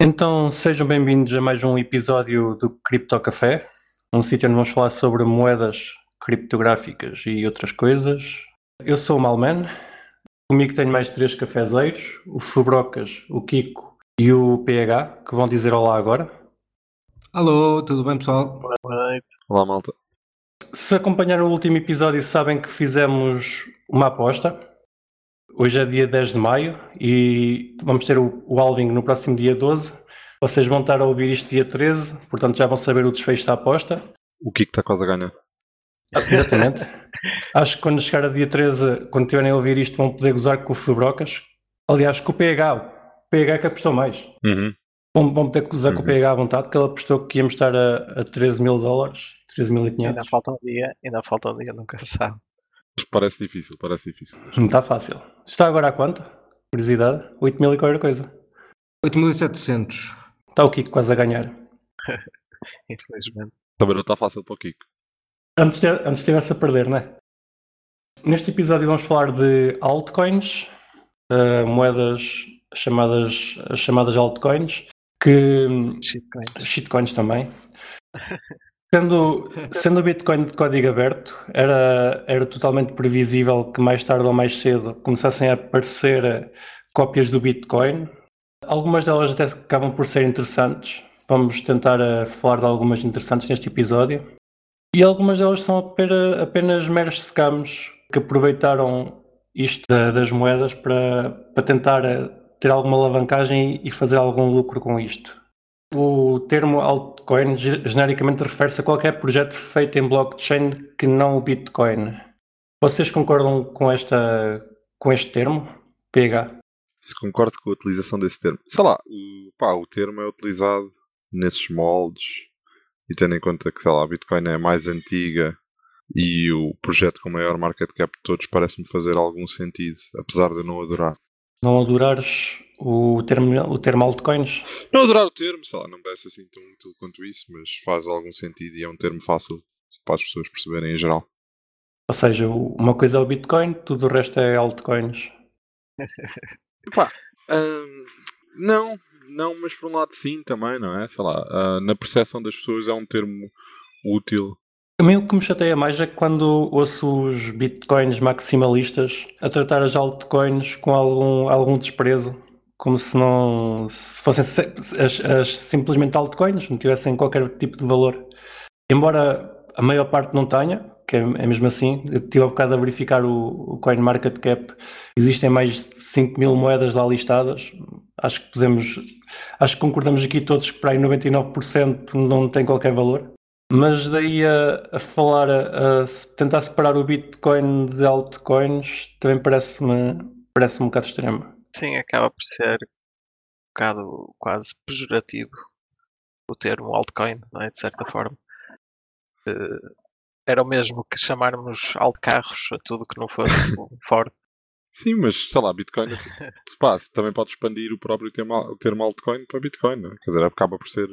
Então sejam bem-vindos a mais um episódio do Cripto Café, um sítio onde vamos falar sobre moedas criptográficas e outras coisas. Eu sou o Malman, comigo tenho mais três cafezeiros, o Fubrocas, o Kiko e o PH, que vão dizer olá agora. Alô, tudo bem pessoal? Boa noite. Olá, malta. Se acompanharam o último episódio sabem que fizemos uma aposta. Hoje é dia 10 de maio e vamos ter o, o halving no próximo dia 12. Vocês vão estar a ouvir isto dia 13, portanto já vão saber o desfecho da aposta. O Kiko está quase a ganhar. Ah, Exatamente. Acho que quando chegar a dia 13, quando tiverem a ouvir isto, vão poder gozar com o Fubrocas. Aliás, com o PH. O PH que apostou mais. Uhum. Vão, vão poder gozar com o Uhum. PH à vontade, que ele apostou que íamos estar a, a 13 mil dólares. 13.500. Ainda falta um dia, ainda falta um dia, nunca se sabe. Parece difícil, parece difícil. Não está fácil. Está agora a quanto? Curiosidade? 8 mil e qualquer coisa. 8700. Está o Kiko quase a ganhar. Infelizmente. Também não está fácil para o Kiko. Antes, de, antes estivesse a perder, não é? Neste episódio vamos falar de altcoins, eh, moedas chamadas, as chamadas altcoins, que Shitcoin. shitcoins também. Sendo, sendo o Bitcoin de código aberto, era, era totalmente previsível que mais tarde ou mais cedo começassem a aparecer cópias do Bitcoin. Algumas delas até acabam por ser interessantes. Vamos tentar eh, falar de algumas interessantes neste episódio. E algumas delas são apera- apenas meros scams que aproveitaram isto da- das moedas para, para tentar eh, ter alguma alavancagem e fazer algum lucro com isto. O termo altcoin ge- genericamente refere-se a qualquer projeto feito em blockchain que não o Bitcoin. Vocês concordam com, esta, com este termo? PH? Se concordo com a utilização desse termo. Sei lá, o, pá, o termo é utilizado nesses moldes e tendo em conta que, sei lá, a Bitcoin é a mais antiga e o projeto com maior market cap de todos parece-me fazer algum sentido, apesar de eu não adorar. Não adorares o termo, o termo altcoins? Não adorar o termo, sei lá, não parece assim tão útil quanto isso, mas faz algum sentido e é um termo fácil para as pessoas perceberem em geral. Ou seja, uma coisa é o Bitcoin, tudo o resto é altcoins. Pá, hum, não, não, mas por um lado sim também, não é? Sei lá, ah, na percepção das pessoas é um termo útil. Também o que me chateia mais é quando ouço os bitcoins maximalistas a tratar as altcoins com algum, algum desprezo, como se não se fossem se- as, as simplesmente altcoins, não tivessem qualquer tipo de valor. Embora a maior parte não tenha, que é, é mesmo assim, eu estive há bocado a verificar o, o CoinMarketCap, existem mais de 5 mil moedas lá listadas. Acho que podemos, acho que concordamos aqui todos que para aí 99% não tem qualquer valor. Mas daí a, a falar, a, a tentar separar o Bitcoin de altcoins, também parece-me parece um bocado extremo. Sim, acaba por ser um bocado quase pejorativo o termo altcoin, não é? De certa forma. Eh, era o mesmo que chamarmos altcarros a tudo que não fosse Ford. Sim, mas sei lá, Bitcoin pá, se também pode expandir o próprio termo, o termo altcoin para Bitcoin, não é? Quer dizer, acaba por ser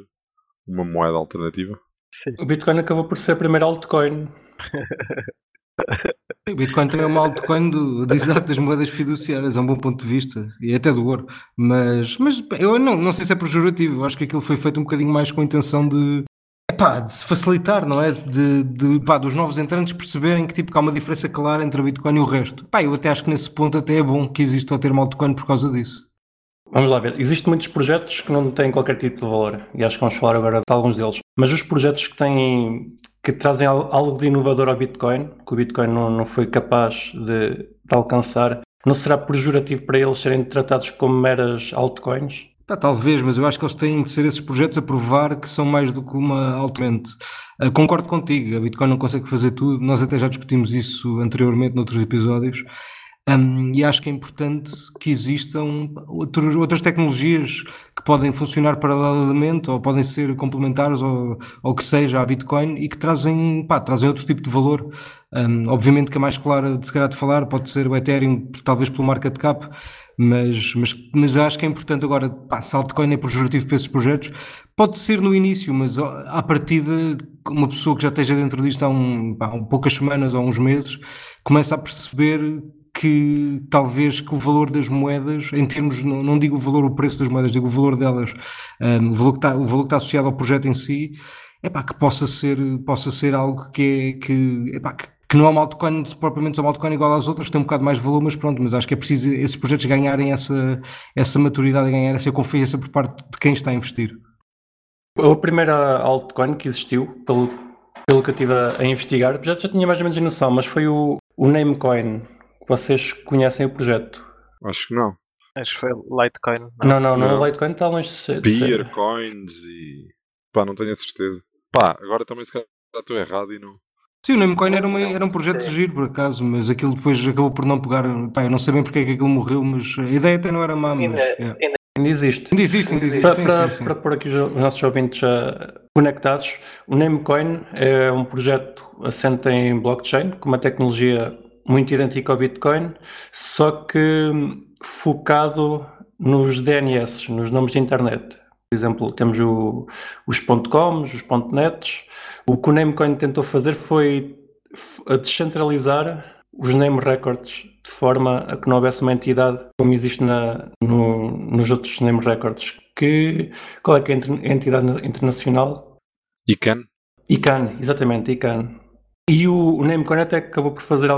uma moeda alternativa. Sim. O Bitcoin acabou por ser a primeira altcoin. O Bitcoin também é uma altcoin do, exato das moedas fiduciárias, é um bom ponto de vista, e até do ouro. Mas, mas eu não, não sei se é pejorativo, acho que aquilo foi feito um bocadinho mais com a intenção de, epá, de facilitar, não é? De, de, pá, dos novos entrantes perceberem que, tipo, que há uma diferença clara entre o Bitcoin e o resto. Pá, eu até acho que nesse ponto até é bom que exista o termo altcoin por causa disso. Vamos lá ver. Existem muitos projetos que não têm qualquer tipo de valor. E acho que vamos falar agora de alguns deles. Mas os projetos que têm que trazem al- algo de inovador ao Bitcoin, que o Bitcoin não, não foi capaz de, de alcançar, não será pejorativo para eles serem tratados como meras altcoins? Pá, talvez, mas eu acho que eles têm de ser esses projetos a provar que são mais do que uma altamente. Ah, concordo contigo, a Bitcoin não consegue fazer tudo, nós até já discutimos isso anteriormente noutros episódios. Hum, e acho que é importante que existam outros, outras tecnologias que podem funcionar paralelamente ou podem ser complementares ou, ou que seja à Bitcoin e que trazem, pá, trazem outro tipo de valor. Hum, obviamente que a mais clara de se calhar de falar pode ser o Ethereum, talvez pelo market cap, mas, mas, mas acho que é importante agora, pá, se altcoin é pejorativo para esses projetos, pode ser no início, mas ó, à partida, uma pessoa que já esteja dentro disto há, um, pá, poucas semanas ou uns meses, começa a perceber que talvez que o valor das moedas, em termos, não, não digo o valor, o preço das moedas, digo o valor delas, um, o, valor que está, o valor que está associado ao projeto em si, é pá, que possa ser, possa ser algo que é, que, que, que não é uma altcoin, propriamente uma altcoin igual às outras, tem um bocado mais valor, mas pronto, mas acho que é preciso esses projetos ganharem essa, essa maturidade, ganhar essa confiança por parte de quem está a investir. A primeira altcoin que existiu, pelo, pelo que eu estive a, a investigar, já, já tinha mais ou menos a noção, mas foi o, o Namecoin. Vocês conhecem o projeto? Acho que não. Acho que foi Litecoin. Não, não, não, Não. o Litecoin está longe de ser. Peer, coins e. Pá, não tenho a certeza. Pá, agora também se calhar estou errado e não. Sim, o Namecoin era, uma, era um projeto de giro, por acaso, mas aquilo depois acabou por não pegar. Pá, eu não sei bem porque é que aquilo morreu, mas a ideia até não era má, mas. Ainda- é. Ainda existe. Ainda existe, ainda existe. Para, sim, para, sim, sim. para pôr aqui os os nossos ouvintes ah, conectados, o Namecoin é um projeto assente em blockchain, com uma tecnologia muito idêntica ao Bitcoin, só que focado nos DNS, nos nomes de internet. Por exemplo, temos o- os .coms, os .nets. O que o Namecoin tentou fazer foi a descentralizar os name records de forma a que não houvesse uma entidade como existe na, no- nos outros name records. Que, qual é que é a entidade internacional? Can? ICANN, exatamente, ICANN. E o, o Namecoin até acabou por fazer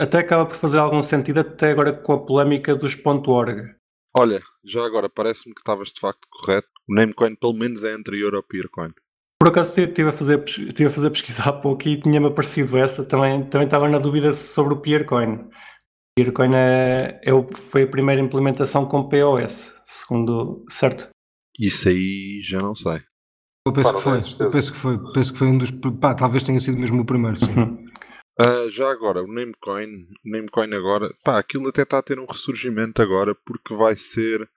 até acaba por fazer algum sentido até agora com a polémica dos .org. Olha, já agora parece-me que estavas de facto correto. O Namecoin pelo menos é anterior ao Peercoin. Por acaso estive a fazer, estive a fazer pesquisa há pouco e tinha-me aparecido essa, também, também estava na dúvida sobre o Peercoin. O Peercoin é, é foi a primeira implementação com POS, segundo, certo? Isso aí já não sei. Eu penso Pá, que foi, eu penso que foi, penso que foi um dos. Pá, talvez tenha sido mesmo o primeiro, sim. Uhum. Ah, já agora, o Namecoin, o Namecoin agora, pá, aquilo até está a ter um ressurgimento agora porque vai ser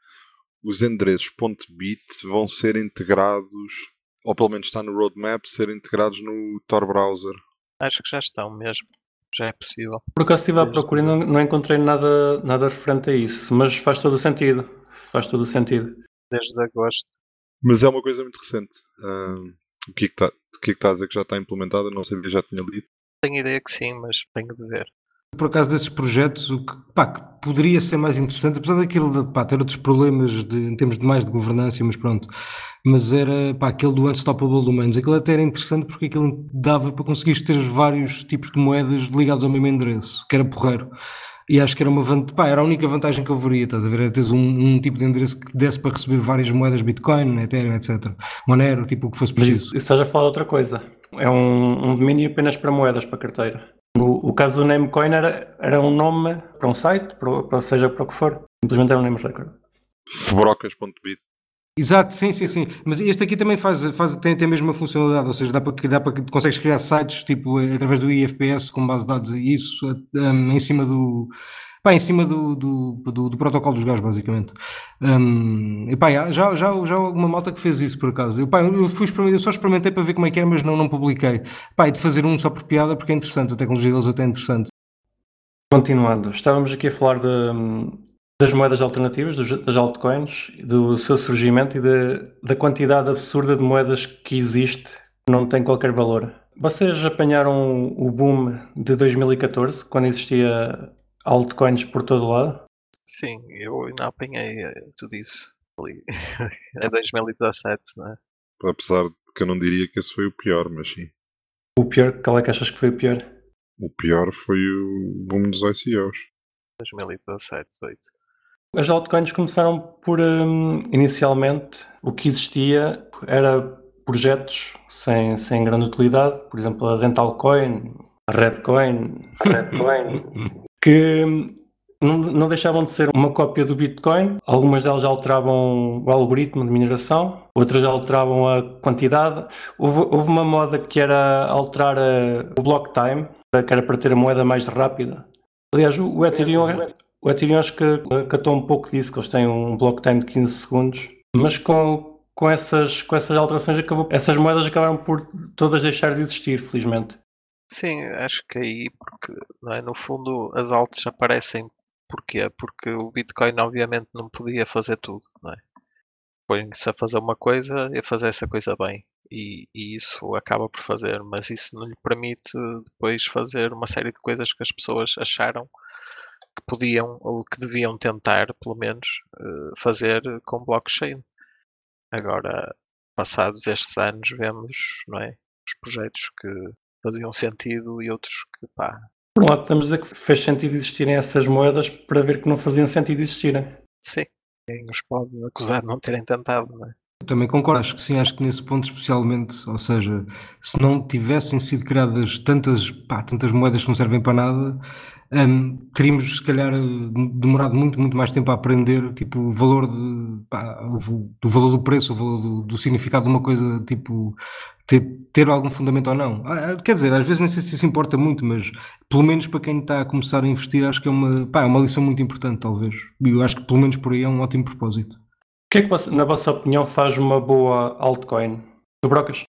os endereços .bit vão ser integrados, ou pelo menos está no roadmap, ser integrados no Tor browser. Acho que já estão mesmo. Já é possível. Por acaso estive à procura e não, não encontrei nada, nada referente a isso, mas faz todo o sentido. Faz todo o sentido. Desde agosto. Mas é uma coisa muito recente. Ah, o que é que está o que é que está a dizer que já está implementada? Não sei se já tinha lido. Tenho ideia que sim, mas tenho de ver. Por acaso desses projetos, o que, pá, que poderia ser mais interessante, apesar daquilo de pá, ter outros problemas de, em termos de mais de governança, mas pronto, mas era pá, aquele do Unstoppable Domains, aquilo até era interessante porque aquilo dava para conseguires ter vários tipos de moedas ligados ao mesmo endereço, que era porreiro. E acho que era uma pá, era a única vantagem que eu veria, estás a ver? Era teres um, um tipo de endereço que desse para receber várias moedas Bitcoin, Ethereum, etc. Monero, tipo o que fosse Mas preciso. isso, isso estás a falar de outra coisa. É um, um domínio apenas para moedas, para carteira. No, o caso do Namecoin era, era um nome para um site, para, para, seja para o que for. Simplesmente era um name record. Febrocas.bit. Exato, sim, sim, sim. Mas este aqui também faz, faz, tem, tem a mesma funcionalidade, ou seja, dá para, dá para que consegues criar sites tipo através do IFPS com base de dados e isso um, em cima do. Pá, em cima do, do, do, do protocolo dos gajos, basicamente. Um, e pá, já, já, já alguma malta que fez isso, por acaso. Eu, pá, eu, fui, eu só experimentei para ver como é que era, mas não, não publiquei. Pá, e de fazer um só por piada, porque é interessante, a tecnologia deles até é interessante. Continuando, estávamos aqui a falar de, das moedas alternativas, dos, das altcoins, do seu surgimento e de, da quantidade absurda de moedas que existe que não tem qualquer valor. Vocês apanharam o boom de 2014, quando existia altcoins por todo lado? Sim, eu ainda apanhei eh, tudo isso ali. é 2017, não é? Apesar de que eu não diria que esse foi o pior, mas sim. O pior, qual é que achas que foi o pior? O pior foi o boom dos ICOs. 2017, 18. As altcoins começaram por, hum, inicialmente, o que existia era projetos sem, sem grande utilidade, por exemplo, a Dental Coin, a Redcoin, a Redcoin, que hum, não, não deixavam de ser uma cópia do Bitcoin. Algumas delas alteravam o algoritmo de mineração, outras alteravam a quantidade. Houve, houve uma moda que era alterar a- o block time, que era para ter a moeda mais rápida. Aliás, o o Ethereum, o Ethereum acho que acatou um pouco disso, que eles têm um block time de 15 segundos, mas com, com, essas, com essas alterações acabou, essas moedas acabaram por todas deixar de existir, felizmente. Sim, acho que aí, porque é? no fundo as altas aparecem porquê? Porque o Bitcoin obviamente não podia fazer tudo, não é? Põe-se a fazer uma coisa e a fazer essa coisa bem. E, e isso acaba por fazer, mas isso não lhe permite depois fazer uma série de coisas que as pessoas acharam que podiam ou que deviam tentar, pelo menos, uh, fazer com blockchain. Agora, passados estes anos, vemos não é, os projetos que faziam sentido e outros que pá. Por um lado, estamos a dizer que fez sentido existirem essas moedas para ver que não faziam sentido existirem. Sim, quem os pode acusar de não terem tentado, não é? também concordo, acho que sim, acho que nesse ponto especialmente, ou seja, se não tivessem sido criadas tantas, pá, tantas moedas que não servem para nada, um, teríamos se calhar demorado muito, muito mais tempo a aprender tipo, o valor de, pá, do valor do preço, o valor do, do significado de uma coisa, tipo, ter, ter algum fundamento ou não. Ah, ah, quer dizer, às vezes nem sei se isso importa muito, mas pelo menos para quem está a começar a investir, acho que é uma, pá, é uma lição muito importante, talvez. E eu acho que pelo menos por aí é um ótimo propósito que é que, na vossa opinião, faz uma boa altcoin? Tu brocas?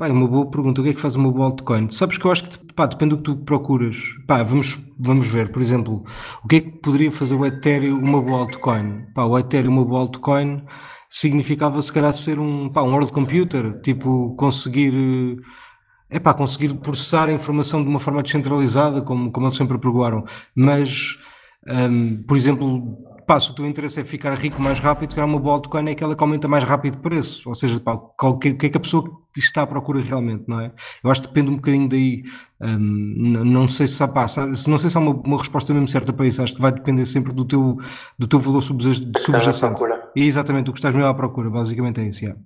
Uma boa pergunta. O que é que faz uma boa altcoin? Sabes que eu acho que pá, depende do que tu procuras. Pá, vamos, vamos ver, por exemplo, o que é que poderia fazer o Ethereum uma boa altcoin? Pá, o Ethereum uma boa altcoin significava se calhar ser um, pá, um world computer, tipo conseguir é pá, conseguir processar a informação de uma forma descentralizada, como, como eles sempre pregoaram. Mas, um, por exemplo, pá, se o teu interesse é ficar rico mais rápido, se calhar uma boa altcoin é aquela que aumenta mais rápido o preço. Ou seja, pá, o que, que é que a pessoa está à procura realmente, não é? Eu acho que depende um bocadinho daí. Um, não sei se, pá, não sei se há uma, uma, resposta mesmo certa para isso. Acho que vai depender sempre do teu, do teu valor subjacente. E exatamente o que estás mesmo à procura, basicamente é isso. Yeah.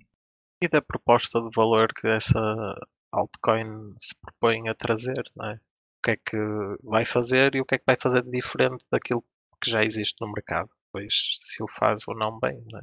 E da proposta de valor que essa altcoin se propõe a trazer, não é? O que é que vai fazer e o que é que vai fazer de diferente daquilo que já existe no mercado. Pois se o faz ou não bem, não é?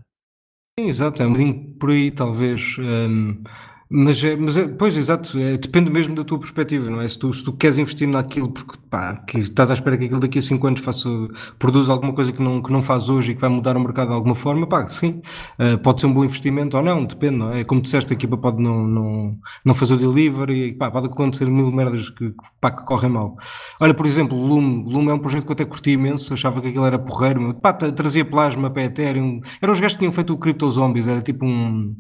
Sim, exato, é um bocadinho por aí, talvez. Um, mas, é, mas é, pois, exato, é, depende mesmo da tua perspectiva, não é? Se tu, se tu queres investir naquilo porque pá, que estás à espera que aquilo daqui a 5 anos faça, produza alguma coisa que não, que não faz hoje e que vai mudar o mercado de alguma forma, pá, sim, uh, pode ser um bom investimento ou não, depende, não é? Como disseste, a equipa pode não, não, não fazer o delivery, pá, pode acontecer mil merdas que, pá, que correm mal. Olha, por exemplo, o Lume, Lume é um projeto que eu até curti imenso, achava que aquilo era porreiro, pá, trazia plasma para Ethereum, eram os gajos que tinham feito o Crypto Zombies, era tipo um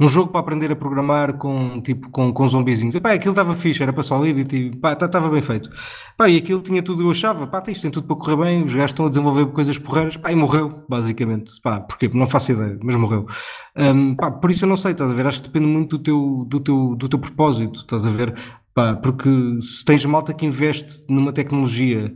um jogo para aprender a programar com, tipo, com, com zombizinhos. E, pá, aquilo estava fixe, era para Solidity, e pá, estava tá, bem feito. Pá, e aquilo tinha tudo, eu achava, pá, isto tem tudo para correr bem, os gajos estão a desenvolver coisas porreiras, pá, e morreu, basicamente. Pá, porquê? Não faço ideia, mas morreu. Um, pá, por isso eu não sei, estás a ver? Acho que depende muito do teu, do teu, do teu propósito, estás a ver? Pá, porque se tens malta que investe numa tecnologia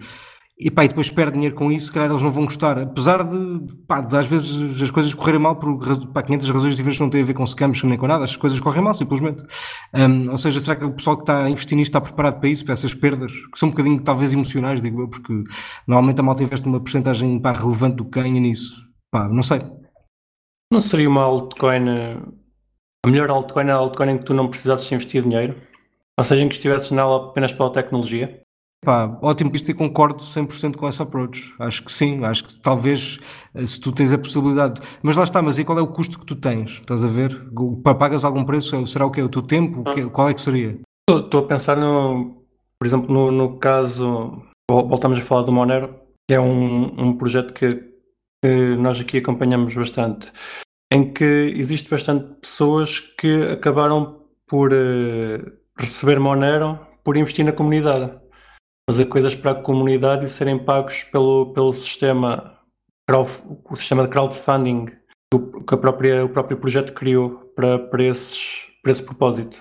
e, pá, e depois perde dinheiro com isso, se calhar eles não vão gostar. Apesar de, pá, de às vezes as coisas correrem mal por pá, 500 razões diferentes não têm a ver com scams nem com nada, as coisas correm mal simplesmente. Um, ou seja, será que o pessoal que está a investir nisto está preparado para isso, para essas perdas, que são um bocadinho talvez emocionais, digo eu, porque normalmente a malta investe uma porcentagem pá, relevante do que ganha nisso. Pá, não sei. Não seria uma altcoin, a melhor altcoin é a altcoin em que tu não precisasses investir dinheiro? Ou seja, em que estivesses nela apenas pela tecnologia? Pá, ótimo visto e concordo 100% com essa approach. Acho que sim, acho que talvez eh, se tu tens a possibilidade. Mas lá está, mas e qual é o custo que tu tens? Estás a ver? Pagas algum preço? Será o que é? O teu tempo? Qual é que seria? Estou a pensar no, por exemplo, no, no caso, voltamos a falar do Monero, que é um, um projeto que, que nós aqui acompanhamos bastante, em que existe bastante pessoas que acabaram por uh, receber Monero por investir na comunidade fazer coisas para a comunidade e serem pagos pelo, pelo sistema, o sistema de crowdfunding que a própria, o próprio projeto criou para, para, esses, para esse propósito.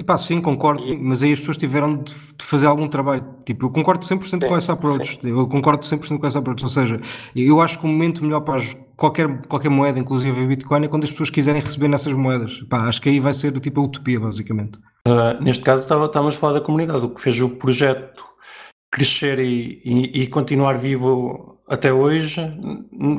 Epá, sim, concordo, mas aí as pessoas tiveram de, de fazer algum trabalho. Tipo, eu concordo 100% sim, com essa approach. Sim. Eu concordo 100% com essa approach. Ou seja, eu acho que o momento melhor para qualquer, qualquer moeda, inclusive a Bitcoin, é quando as pessoas quiserem receber nessas moedas. Epá, acho que aí vai ser tipo a utopia, basicamente. Uh, neste caso, estávamos a falar da comunidade. O que fez o projeto crescer e, e, e, continuar vivo até hoje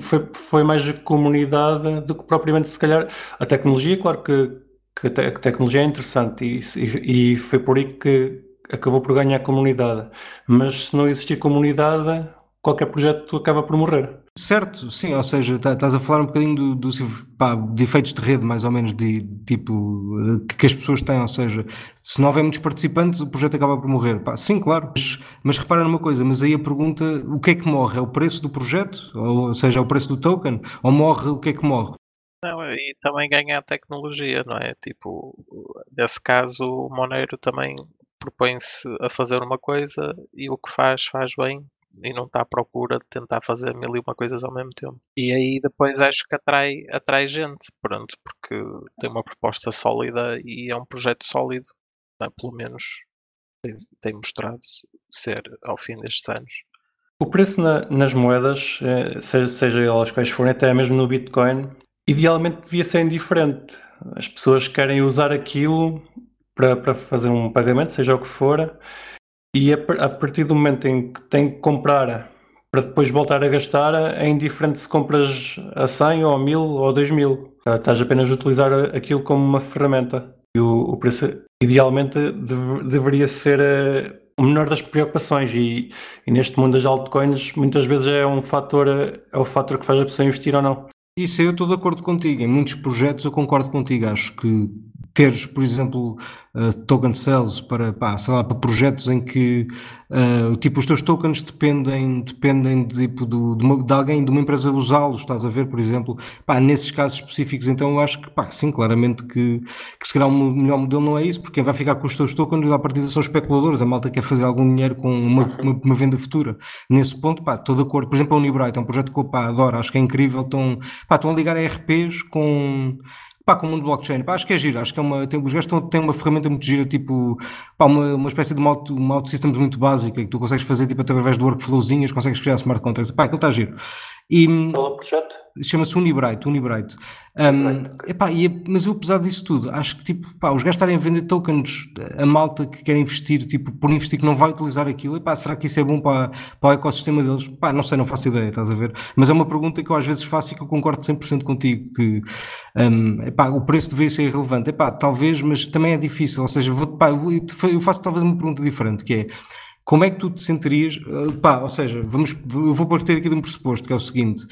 foi, foi mais a comunidade do que propriamente, se calhar, a tecnologia. Claro que, que a tecnologia é interessante e, e, foi por aí que acabou por ganhar a comunidade. Mas se não existir comunidade, qualquer projeto acaba por morrer. Certo, sim, ou seja, tá, estás a falar um bocadinho do, do pá, de efeitos de rede, mais ou menos, de tipo que, que, as pessoas têm, ou seja, se não houver muitos participantes, o projeto acaba por morrer. Pá, sim, claro, mas, mas repara numa coisa, mas aí a pergunta, o que é que morre? É o preço do projeto? Ou, ou seja, é o preço do token? Ou morre o que é que morre? Não, e também ganha a tecnologia, não é? Tipo, nesse caso, o Monero também propõe-se a fazer uma coisa e o que faz, faz bem e não está à procura de tentar fazer mil e uma coisas ao mesmo tempo. E aí depois acho que atrai, atrai gente, pronto, porque tem uma proposta sólida e é um projeto sólido, é? pelo menos tem, tem, mostrado ser ao fim destes anos. O preço na, nas moedas, eh, seja, seja elas quais forem, até mesmo no Bitcoin, idealmente devia ser indiferente. As pessoas querem usar aquilo para, para fazer um pagamento, seja o que for, e a, a, partir do momento em que tem que comprar para depois voltar a gastar, é indiferente se compras a 100 ou a 1000 ou a 2000. Estás apenas a utilizar aquilo como uma ferramenta. E o, o preço, idealmente, deve, deveria ser uh, o menor das preocupações. E, e, neste mundo das altcoins, muitas vezes é um fator, é o fator que faz a pessoa investir ou não. Isso eu estou de acordo contigo. Em muitos projetos eu concordo contigo. Acho que teres, por exemplo, uh, token sales para, pá, sei lá, para projetos em que uh, tipo, os teus tokens dependem, dependem de, tipo, do, de, uma, de alguém, de uma empresa usá-los, estás a ver, por exemplo, pá, nesses casos específicos, então eu acho que, pá, sim, claramente que, que se calhar o melhor modelo não é isso, porque quem vai ficar com os teus tokens à partida são especuladores, a malta quer fazer algum dinheiro com uma, uma, uma venda futura. Nesse ponto, pá, estou de acordo. Por exemplo, a Unibright é um projeto que eu, pá, adoro, acho que é incrível, estão, pá, estão a ligar a RPs com pá, com o mundo blockchain. Pá, acho que é giro, acho que é uma, tem, os gajos têm uma ferramenta muito gira, tipo, pá, uma, uma espécie de uma auto, uma auto systems muito básica que tu consegues fazer tipo, através do workflowzinhas, consegues criar smart contracts. Pá, aquilo está giro. E, Qual é o projeto? Chama-se Unibright, Unibright. Um, epá, e, mas eu, apesar disso tudo, acho que tipo, pá, os gajos estarem a vender tokens a malta que quer investir, tipo, por investir que não vai utilizar aquilo, epá, será que isso é bom para, para o ecossistema deles? Pá, não sei, não faço ideia, estás a ver? Mas é uma pergunta que eu às vezes faço e que eu concordo 100% contigo, que um, epá, o preço deveria ser irrelevante. Epá, talvez, mas também é difícil, ou seja, vou, pá, eu faço talvez uma pergunta diferente, que é como é que tu te sentirias? Eh, pá, ou seja, vamos, eu vou partir aqui de um pressuposto, que é o seguinte: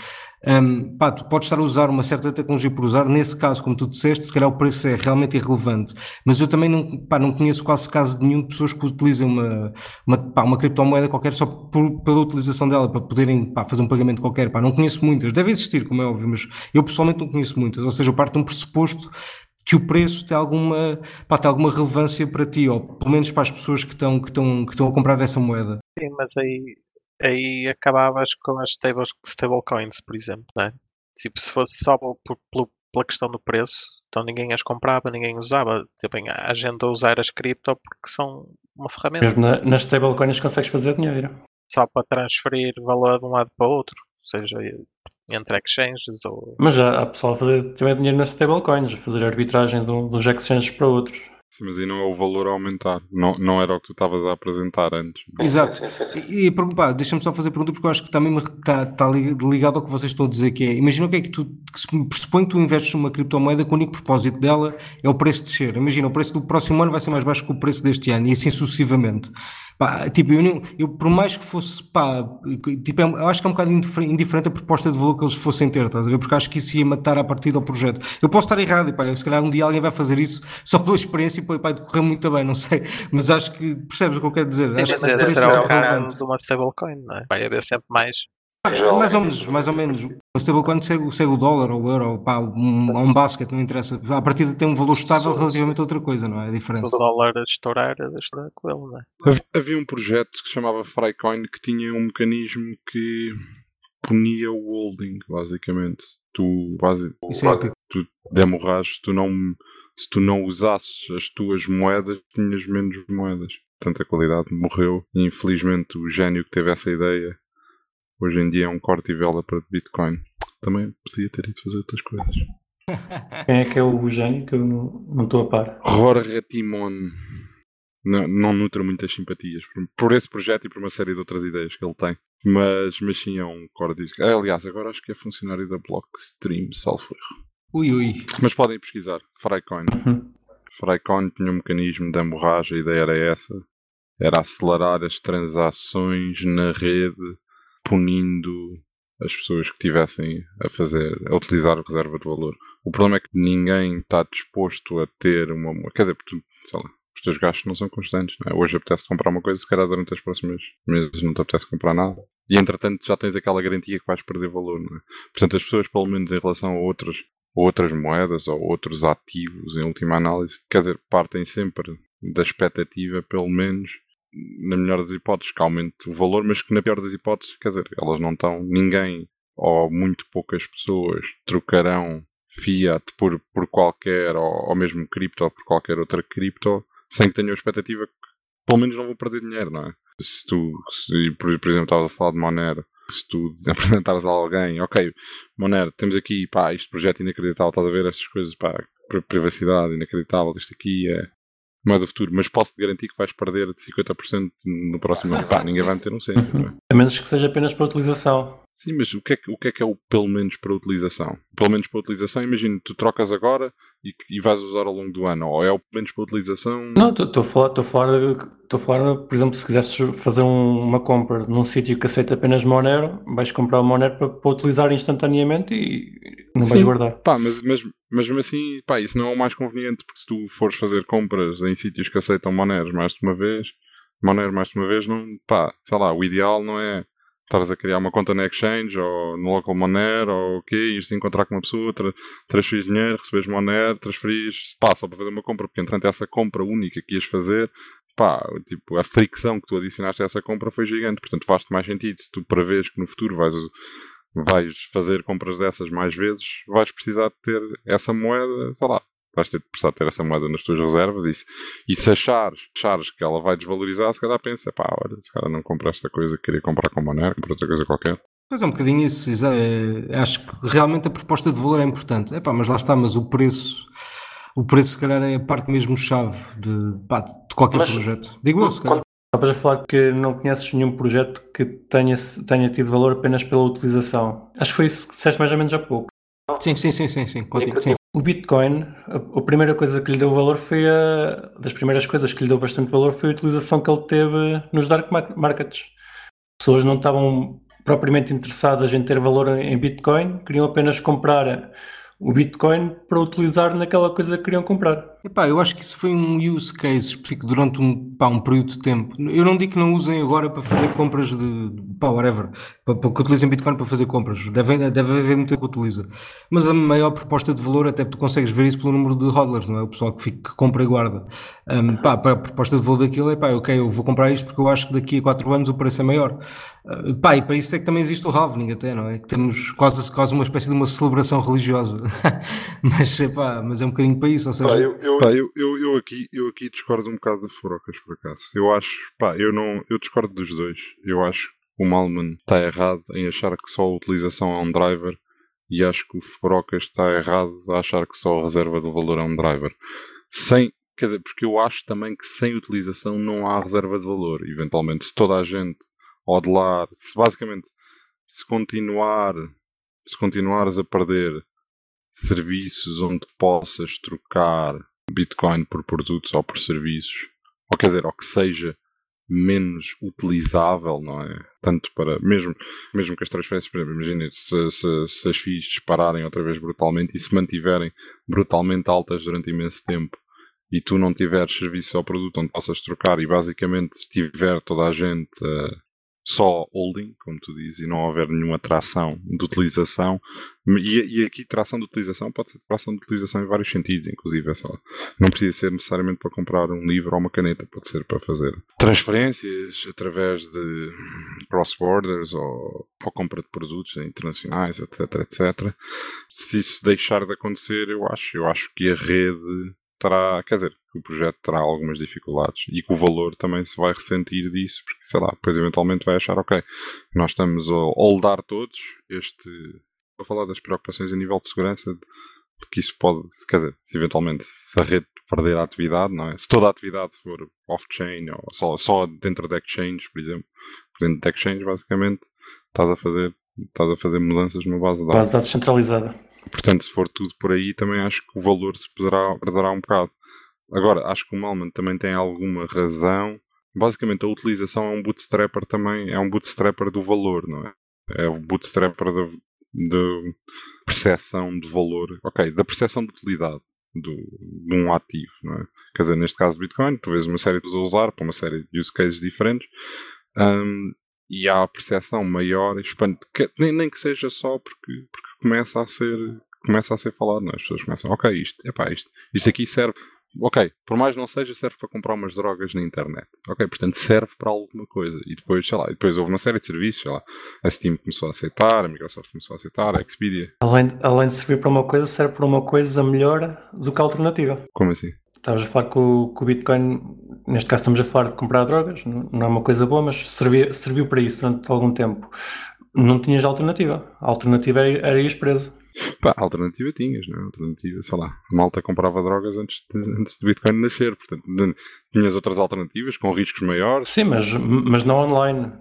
um, pá, tu podes estar a usar uma certa tecnologia por usar, nesse caso, como tu disseste, se calhar o preço é realmente irrelevante, mas eu também não, pá, não conheço quase caso nenhum de pessoas que utilizem uma, uma, pá, uma criptomoeda qualquer só por, pela utilização dela, para poderem pá, fazer um pagamento qualquer. Pá, não conheço muitas, deve existir, como é óbvio, mas eu pessoalmente não conheço muitas, ou seja, eu parto de um pressuposto que o preço tem alguma, pá, tem alguma relevância para ti, ou pelo menos para as pessoas que estão, que estão, que estão a comprar essa moeda. Sim, mas aí, aí acabavas com as stable, stablecoins, por exemplo, né? Tipo, se fosse só por, por, pela questão do preço, então ninguém as comprava, ninguém usava. Tipo, a gente a usar as cripto porque são uma ferramenta. Mesmo na, nas stablecoins consegues fazer dinheiro. Só para transferir valor de um lado para o outro, seja entre exchanges ou. Mas já há pessoal a fazer também dinheiro nas stablecoins, a fazer arbitragem de um, dos exchanges para outros. Sim, mas aí não é o valor a aumentar. Não, não era o que tu estavas a apresentar antes. Exato. E, e deixa-me só fazer a pergunta porque eu acho que também está, está ligado ao que vocês estão a dizer, que é, imagina o que é que tu, que se pressupõe que tu investes numa criptomoeda que o único propósito dela é o preço descer. Imagina, o preço do próximo ano vai ser mais baixo que o preço deste ano e assim sucessivamente. Pá, tipo, eu, eu, por mais que fosse, pá, tipo, eu acho que é um bocado indiferente a proposta de valor que eles fossem ter, estás a ver? Porque acho que isso ia matar a partir do projeto. Eu posso estar errado, e pá, se calhar um dia alguém vai fazer isso só pela experiência e pá, pá, correr muito bem, não sei. Mas acho que percebes o que eu quero dizer. Acho que o preço é relevante. de uma stablecoin, não é? Vai haver sempre mais mais ou menos, mais ou menos. O stablecoin segue, segue o dólar ou o euro, pá, um, um basket, não interessa. A partir de ter um valor estável relativamente a outra coisa, não é? A diferença. Se o dólar estourar, deixa com ele, não é? Havia um projeto que se chamava Frycoin que tinha um mecanismo que punia o holding, basicamente. Tu, base, Isso é tu demorras, tu não, se tu não usasses as tuas moedas, tinhas menos moedas. Portanto, a qualidade morreu. E infelizmente o gênio que teve essa ideia Hoje em dia é um corte e vela para Bitcoin. Também podia ter ido fazer outras coisas. Quem é que é o gênio que eu não estou a par? Jorge Timon. Não, não nutre muitas simpatias por, por, esse projeto e por uma série de outras ideias que ele tem. Mas, mas sim, é um corte. Aliás, agora acho que é funcionário da Blockstream, salvo erro. Ui, ui. Mas podem pesquisar. Frycoin. Uhum. Frycoin tinha um mecanismo de hemorragia, a ideia era essa. Era acelerar as transações na rede punindo as pessoas que tivessem a fazer, a utilizar a reserva de valor. O problema é que ninguém está disposto a ter uma. Quer dizer, tu, sei lá, os teus gastos não são constantes. Não é? Hoje apetece comprar uma coisa, se calhar durante as próximas meses não te apetece comprar nada. E entretanto já tens aquela garantia que vais perder valor. Não é? Portanto, as pessoas, pelo menos em relação a outras, outras moedas ou outros ativos, em última análise, quer dizer, partem sempre da expectativa, pelo menos, na melhor das hipóteses, que aumente o valor, mas que na pior das hipóteses, quer dizer, elas não estão, ninguém ou muito poucas pessoas trocarão fiat por, por qualquer, ou, ou mesmo cripto, ou por qualquer outra cripto, sem que tenham a expectativa que pelo menos não vão perder dinheiro, não é? Se tu, se, por, por exemplo, estavas a falar de Monero, se tu apresentares a alguém, ok, Monero, temos aqui, pá, este projeto inacreditável, estás a ver estas coisas, pá, privacidade inacreditável, isto aqui é moeda futuro, mas posso te garantir que vais perder de 50% no próximo ano. Pá, ninguém vai meter um cêntimo. É? A menos que seja apenas para utilização. Sim, mas o que, é que, o que é que é o pelo menos para utilização? Pelo menos para utilização, imagina, tu trocas agora e, e vais usar ao longo do ano, ou é o menos para utilização? Não, estou a falar, estou a falar, estou a falar, por exemplo, se quisesses fazer um, uma compra num sítio que aceita apenas Monero, vais comprar o Monero para, para utilizar instantaneamente e não Sim, vais guardar. Pá, mas, mas, mas mesmo assim, pá, isso não é o mais conveniente, porque se tu fores fazer compras em sítios que aceitam Monero mais de uma vez, Monero mais de uma vez, não, pá, sei lá, o ideal não é estares a criar uma conta na exchange ou no local Monero ou o quê, isto encontrar com uma pessoa, tra dinheiro, receberes Monero, pá, só para fazer uma compra, porque entretanto essa compra única que ias fazer, pá, tipo, a fricção que tu adicionaste a essa compra foi gigante, portanto faz-te mais sentido, se tu prevês que no futuro vais, vais fazer compras dessas mais vezes, vais precisar de ter essa moeda, sei lá, vais ter de precisar ter essa moeda nas tuas reservas e se, e se achares, achares que ela vai desvalorizar, se calhar pensa, pá, olha, se calhar não comprar esta coisa, queria comprar com Monero, comprar outra coisa qualquer. Pois é, um bocadinho isso, é, acho que realmente a proposta de valor é importante. Epá, mas lá está, mas o preço, o preço se calhar é a parte mesmo chave de, pá, de qualquer mas, projeto. Digo eu, se calhar. Estavas a falar que não conheces nenhum projeto que tenha, tenha tido valor apenas pela utilização. Acho que foi isso que disseste mais ou menos há pouco. Sim, sim, sim, sim, sim. Contigo, sim. O Bitcoin, a, a, primeira coisa que lhe deu valor foi a. das primeiras coisas que lhe deu bastante valor foi a utilização que ele teve nos dark markets. As pessoas não estavam propriamente interessadas em ter valor em Bitcoin, queriam apenas comprar o Bitcoin para utilizar naquela coisa que queriam comprar. Epá, eu acho que isso foi um use case específico durante um, pá, um período de tempo. Eu não digo que não usem agora para fazer compras de, pá, whatever, para, para que utilizem Bitcoin para fazer compras. Deve, deve haver muita que utiliza. Mas a maior proposta de valor, até tu consegues ver isso pelo número de hodlers, não é? O pessoal que, fica, que compra e guarda. Um, pá, a proposta de valor daquilo é, pá, ok, eu vou comprar isto porque eu acho que daqui a 4 anos o preço é maior. Uh, pá, e para isso é que também existe o halving até, não é? Que temos quase, quase uma espécie de uma celebração religiosa. mas, pá, mas é um bocadinho para isso, ou seja... Pá, eu, eu Pá, eu, eu, eu, aqui, eu aqui discordo um bocado de Furocas, por acaso. Eu acho, pá, eu não, eu discordo dos dois. Eu acho que o Malman está errado em achar que só a utilização é um driver e acho que o Furocas está errado a achar que só a reserva do valor é um driver. Sem, quer dizer, porque eu acho também que sem utilização não há reserva de valor. Eventualmente, se toda a gente odelar, se basicamente se continuar, se continuares a perder serviços onde possas trocar Bitcoin por produtos ou por serviços, ou quer dizer, ou que seja menos utilizável, não é? Tanto para, mesmo, mesmo que as transferências, por exemplo, imagina se, se, se as FIIs dispararem outra vez brutalmente e se mantiverem brutalmente altas durante imenso tempo e tu não tiveres serviço ou produto onde possas trocar e basicamente tiver toda a gente uh, só holding, como tu dizes, e não houver nenhuma tração de utilização. E, e aqui tração de utilização pode ser tração de utilização em vários sentidos, inclusive. É não precisa ser necessariamente para comprar um livro ou uma caneta, pode ser para fazer transferências através de cross-borders ou, ou compra de produtos internacionais, etc, etc. Se isso deixar de acontecer, eu acho, eu acho que a rede terá, quer dizer, que o projeto terá algumas dificuldades e que o valor também se vai ressentir disso, porque sei lá, depois eventualmente vai achar, ok, nós estamos a holdar todos este. Vou falar das preocupações a nível de segurança, porque isso pode, quer dizer, se eventualmente se a rede perder a atividade, não é? Se toda a atividade for off-chain ou só, só dentro da exchange, por exemplo, dentro da exchange basicamente estás a fazer, estás a fazer mudanças numa base de dados. Base de dados centralizada. Portanto, se for tudo por aí, também acho que o valor se perderá, perderá um bocado. Agora, acho que o Malman também tem alguma razão. Basicamente, a utilização é um bootstrapper também, é um bootstrapper do valor, não é? É o bootstrapper da percepção de valor, ok, da percepção de utilidade do, de um ativo, não é? Quer dizer, neste caso Bitcoin, tu vês uma série de pessoas a usar para uma série de use cases diferentes um, e há a percepção maior, expande, que, nem, nem que seja só porque, porque começa a ser começa a ser falado, não é? As pessoas começam, ok, isto, epá, isto, isto aqui serve ok, por mais não seja, serve para comprar umas drogas na internet. Ok, portanto serve para alguma coisa. E depois, sei lá, depois houve uma série de serviços, sei lá, a Steam começou a aceitar, a Microsoft começou a aceitar, a Expedia. Além, além de servir para uma coisa, serve para uma coisa melhor do que a alternativa. Como assim? Estavas a falar que o, que o Bitcoin, neste caso estamos a falar de comprar drogas, não é uma coisa boa, mas serviu, serviu para isso durante algum tempo. Não tinhas alternativa. A alternativa era, era ir preso. Pá, alternativa tinhas, não é? Alternativa, sei lá, a malta comprava drogas antes de, antes de Bitcoin nascer, portanto, tinhas outras alternativas com riscos maiores. Sim, mas, mas não online.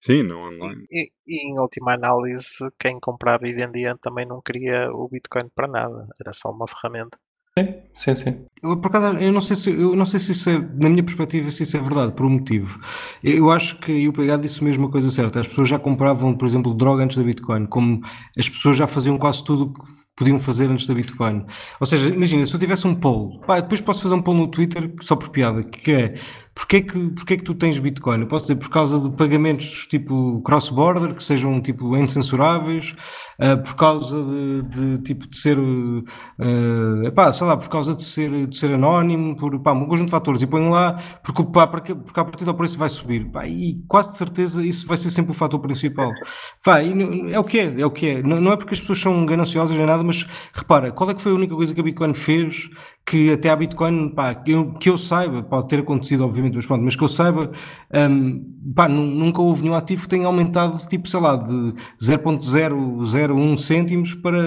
Sim, não online. E, e, em última análise, quem comprava e vendia também não queria o Bitcoin para nada, era só uma ferramenta. Sim, sim, sim. Eu, por eu não sei se, eu não sei se isso é, na minha perspectiva, se isso é verdade, por um motivo. Eu acho que o PH disse mesmo a coisa certa. As pessoas já compravam, por exemplo, droga antes da Bitcoin, como as pessoas já faziam quase tudo o que podiam fazer antes da Bitcoin. Ou seja, imagina, se eu tivesse um poll, pá, depois posso fazer um poll no Twitter, só por piada, que é Porquê que, porquê que tu tens Bitcoin? Eu posso dizer por causa de pagamentos tipo cross-border, que sejam tipo incensuráveis, uh, por causa de, de, tipo de ser, uh, epá, sei lá, por causa de ser, de ser anónimo, por pá, um conjunto de fatores. E ponho lá, porque, pá, porque, porque a partir do preço vai subir. Pá, e quase de certeza isso vai ser sempre o fator principal. Pá, é o que é, é o que é. Não, não é porque as pessoas são gananciosas nem nada, mas repara, qual é que foi a única coisa que a Bitcoin fez que até a Bitcoin, pá, que eu, que eu saiba, pode ter acontecido obviamente, mas pronto, mas que eu saiba, um, pá, nunca houve nenhum ativo que tenha aumentado, tipo, sei lá, de 0.001 cêntimos para,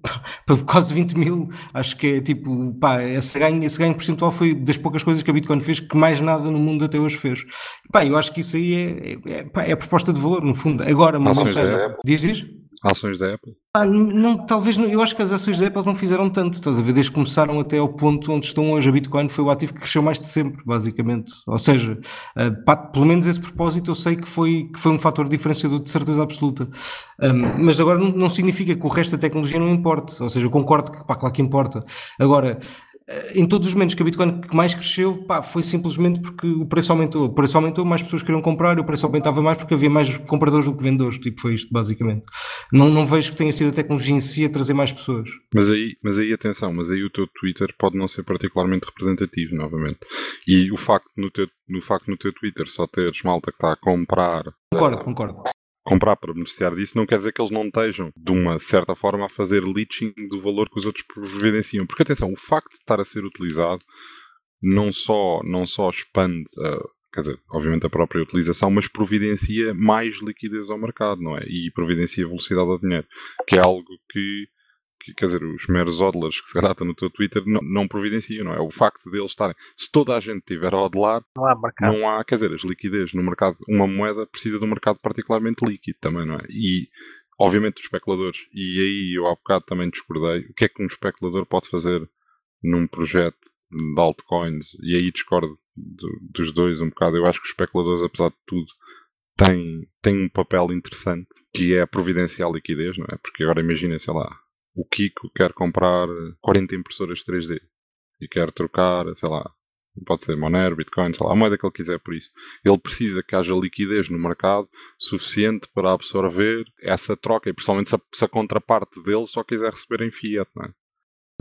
para quase 20 mil, acho que é tipo, pá, esse ganho, esse ganho percentual foi das poucas coisas que a Bitcoin fez que mais nada no mundo até hoje fez. Pá, eu acho que isso aí é, é, é, pá, é a proposta de valor, no fundo. Agora, uma montanha, diz, diz? Ações da Apple? Ah, não, talvez não, eu acho que as ações da Apple não fizeram tanto, estás a ver? Desde que começaram até ao ponto onde estão hoje. A Bitcoin foi o ativo que cresceu mais de sempre, basicamente. Ou seja, uh, pá, pelo menos esse propósito eu sei que foi, que foi um fator diferenciador de certeza absoluta. Um, mas agora não, não, significa que o resto da tecnologia não importe. Ou seja, eu concordo que, pá, claro que importa. Agora, em todos os momentos que a Bitcoin que mais cresceu, pá, foi simplesmente porque o preço aumentou. O preço aumentou, mais pessoas queriam comprar e o preço aumentava mais porque havia mais compradores do que vendedores. Tipo, foi isto, basicamente. Não, não vejo que tenha sido a tecnologia em si a trazer mais pessoas. Mas aí, mas aí, atenção, mas aí o teu Twitter pode não ser particularmente representativo, novamente. E o facto no teu, no facto no teu Twitter só teres malta que está a comprar. Concordo, concordo comprar para beneficiar disso, não quer dizer que eles não estejam, de uma certa forma, a fazer leeching do valor que os outros providenciam. Porque, atenção, o facto de estar a ser utilizado não só, não só expande, uh, quer dizer, obviamente a própria utilização, mas providencia mais liquidez ao mercado, não é? E providencia velocidade ao dinheiro, que é algo que que, quer dizer, os meros hodlers que se calhar no teu Twitter não, não providenciam, não é? O facto deles estarem, se toda a gente tiver a hodlar, não há mercado. Não há, quer dizer, as liquidez no mercado, uma moeda precisa de um mercado particularmente líquido também, não é? E, obviamente, os especuladores, e aí eu há bocado também discordei, o que é que um especulador pode fazer num projeto de altcoins, e aí discordo do, dos dois um bocado, eu acho que os especuladores, apesar de tudo, têm, têm um papel interessante, que é a providencial liquidez, não é? Porque agora imagina, sei lá, o Kiko quer comprar 40 impressoras 3D e quer trocar, sei lá, pode ser Monero, Bitcoin, sei lá, a moeda que ele quiser por isso. Ele precisa que haja liquidez no mercado suficiente para absorver essa troca, e principalmente se a, se a contraparte dele só quiser receber em fiat, não é?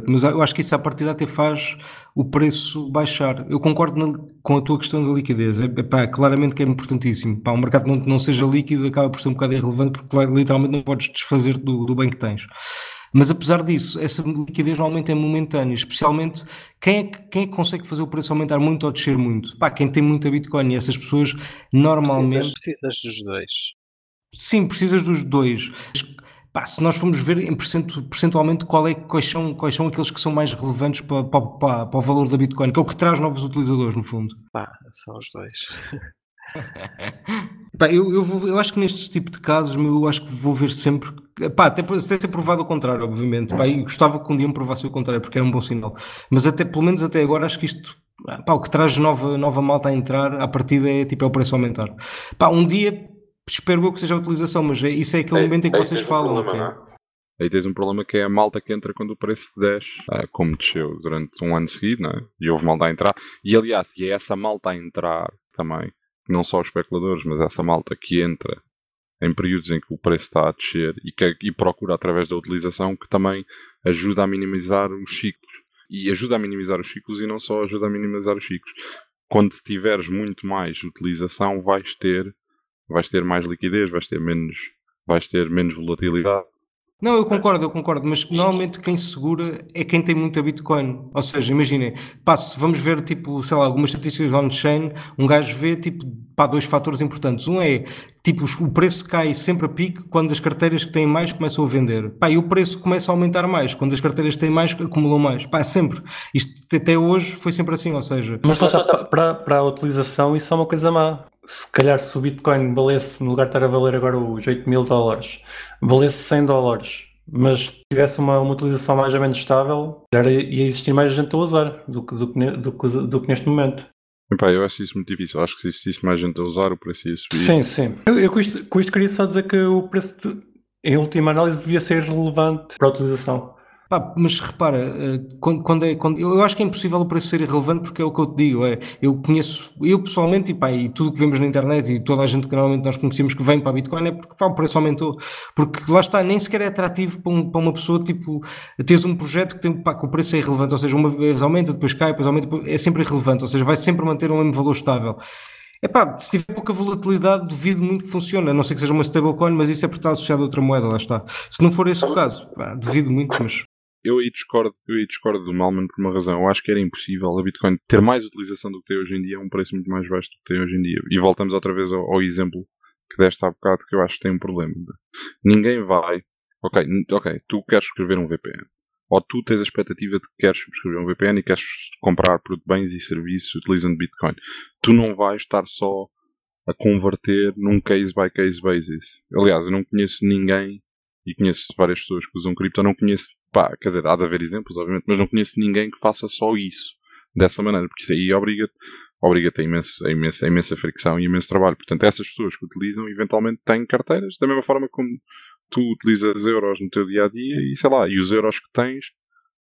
Mas eu acho que isso a partir até faz o preço baixar. Eu concordo na, com a tua questão da liquidez. É, pá, claramente que é importantíssimo. Pá, um mercado não, não seja líquido acaba por ser um bocado irrelevante porque literalmente não podes desfazer do, do bem que tens. Mas apesar disso, essa liquidez normalmente é momentânea, especialmente quem é, que, quem é que consegue fazer o preço aumentar muito ou descer muito? Pá, quem tem muita Bitcoin e essas pessoas normalmente. Precisas dos dois. Sim, precisas dos dois. Pá, se nós formos ver em percentualmente qual é, quais, são, quais são aqueles que são mais relevantes para, para, para, o valor da Bitcoin, que é o que traz novos utilizadores, no fundo. Pá, são os dois. Pá, eu, eu, vou, eu acho que neste tipo de casos eu acho que vou ver sempre pá, até, até ser provado o contrário, obviamente pá, e gostava que um dia me provasse o contrário porque era um bom sinal, mas até pelo menos até agora acho que isto pá, o que traz nova, nova malta a entrar à partida é tipo é o preço aumentar pá, um dia espero eu que seja a utilização mas é, isso é aquele momento em que vocês falam um problema, okay? Aí tens um problema que é a malta que entra quando o preço desce, ah, como desceu durante um ano seguido, não é? e houve malta a entrar. E aliás, e é essa malta a entrar também não só os especuladores, mas essa malta que entra em períodos em que o preço está a descer e, que, e procura através da utilização que também ajuda a minimizar os ciclos. E ajuda a minimizar os ciclos e não só ajuda a minimizar os ciclos. Quando tiveres muito mais utilização, vais ter, vais ter mais liquidez, vais ter menos, vais ter menos volatilidade. Não, eu concordo, eu concordo, mas normalmente quem segura é quem tem muita Bitcoin. Ou seja, imaginem, pá, se vamos ver, tipo, sei lá, algumas estatísticas on-chain, um gajo vê, tipo, pá, dois fatores importantes. Um é, tipo, o preço cai sempre a pique quando as carteiras que têm mais começam a vender. Pá, e o preço começa a aumentar mais quando as carteiras que têm mais acumulam mais. Pá, sempre. Isto até hoje foi sempre assim, ou seja... Mas lá está, para, para a utilização isso é uma coisa má se calhar se o Bitcoin valesse, no lugar de estar a valer agora os 8 mil dólares, valesse 100 dólares, mas tivesse uma, uma utilização mais ou menos estável, calhar ia existir mais gente a usar do que, do que, do que, do que neste momento. Epá, eu acho isso muito difícil. Acho que se existisse mais gente a usar, o preço ia subir. Sim, sim. Eu, eu com, isto, com isto queria só dizer que o preço, de, em última análise, devia ser relevante para a utilização. Pá, mas repara, eh, quando, quando, é, quando, eu acho que é impossível o preço ser irrelevante porque é o que eu te digo, é, eu conheço, eu pessoalmente, e pá, e tudo que vemos na internet e toda a gente que normalmente nós conhecemos que vem para a Bitcoin é porque pá, o preço aumentou, porque lá está, nem sequer é atrativo para, um, para uma pessoa, tipo, teres um projeto que tem, pá, que o preço é irrelevante, ou seja, uma vez aumenta, depois cai, depois aumenta, é sempre irrelevante, ou seja, vai sempre manter o mesmo valor estável. É pá, se tiver pouca volatilidade, duvido muito que funcione, a não ser que seja uma stablecoin, mas isso é porque está associado a outra moeda, lá está. Se não for esse o caso, pá, duvido muito, mas eu aí discordo, eu aí discordo do Malman por uma razão. Eu acho que era impossível a Bitcoin ter mais utilização do que tem hoje em dia a um preço muito mais baixo do que tem hoje em dia. E voltamos outra vez ao, ao exemplo que deste há bocado que eu acho que tem um problema. Ninguém vai. Ok, ok, tu queres escrever um VPN. Ou tu tens a expectativa de que queres subscrever um VPN e queres comprar bens e serviços utilizando Bitcoin. Tu não vais estar só a converter num case by case basis. Aliás, eu não conheço ninguém e conheço várias pessoas que usam cripto, não conheço Pá, quer dizer, há de haver exemplos, obviamente, mas não conheço ninguém que faça só isso, dessa maneira, porque isso aí obriga-te obriga a, imenso, a, imensa, a imensa fricção e imenso trabalho. Portanto, essas pessoas que utilizam, eventualmente têm carteiras, da mesma forma como tu utilizas euros no teu dia a dia e sei lá, e os euros que tens,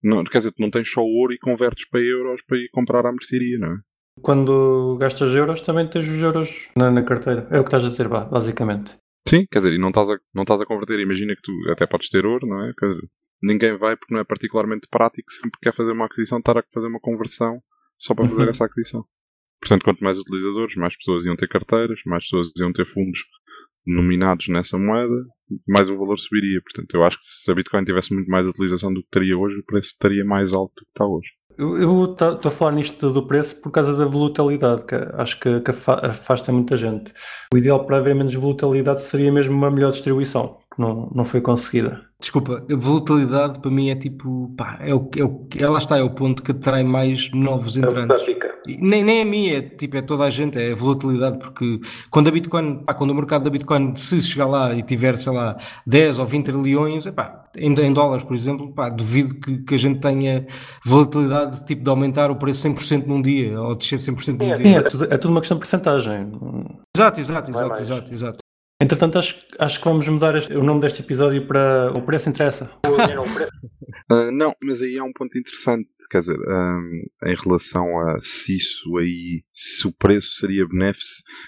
não, quer dizer, tu não tens só ouro e convertes para euros para ir comprar à mercearia, não é? Quando gastas euros, também tens os euros na, na carteira. É o que estás a dizer, basicamente. Sim, quer dizer, e não estás a, não estás a converter. Imagina que tu até podes ter ouro, não é? Dizer, ninguém vai porque não é particularmente prático sempre que quer fazer uma aquisição estar a fazer uma conversão só para fazer uhum. essa aquisição. Portanto, quanto mais utilizadores, mais pessoas iam ter carteiras, mais pessoas iam ter fundos nominados nessa moeda, mais o valor subiria. Portanto, eu acho que se a Bitcoin tivesse muito mais utilização do que teria hoje, o preço estaria mais alto do que está hoje. Eu estou a falar nisto do preço por causa da volatilidade, que acho que, que afasta muita gente. O ideal para haver menos volatilidade seria mesmo uma melhor distribuição, que não, não foi conseguida. Desculpa, a volatilidade para mim é tipo, pá, é o, é o, ela está, é o ponto que atrai mais novos entrantes. Nem, nem a mim, é tipo, é toda a gente, é a volatilidade, porque quando a Bitcoin, pá, quando o mercado da Bitcoin se chegar lá e tiver, sei lá, 10 ou 20 trilhões, é pá, em, em dólares, por exemplo, pá, duvido que, que a gente tenha volatilidade tipo de aumentar o preço 100% num dia ou descer 100% num é, dia. É, é, tudo, é tudo uma questão de porcentagem. Exato, exato, exato, exato, exato. Entretanto, acho, acho que vamos mudar este, o nome deste episódio para O Preço Interessa. uh, não, mas aí há um ponto interessante, quer dizer, um, em relação a se isso aí, se o preço seria benéfico,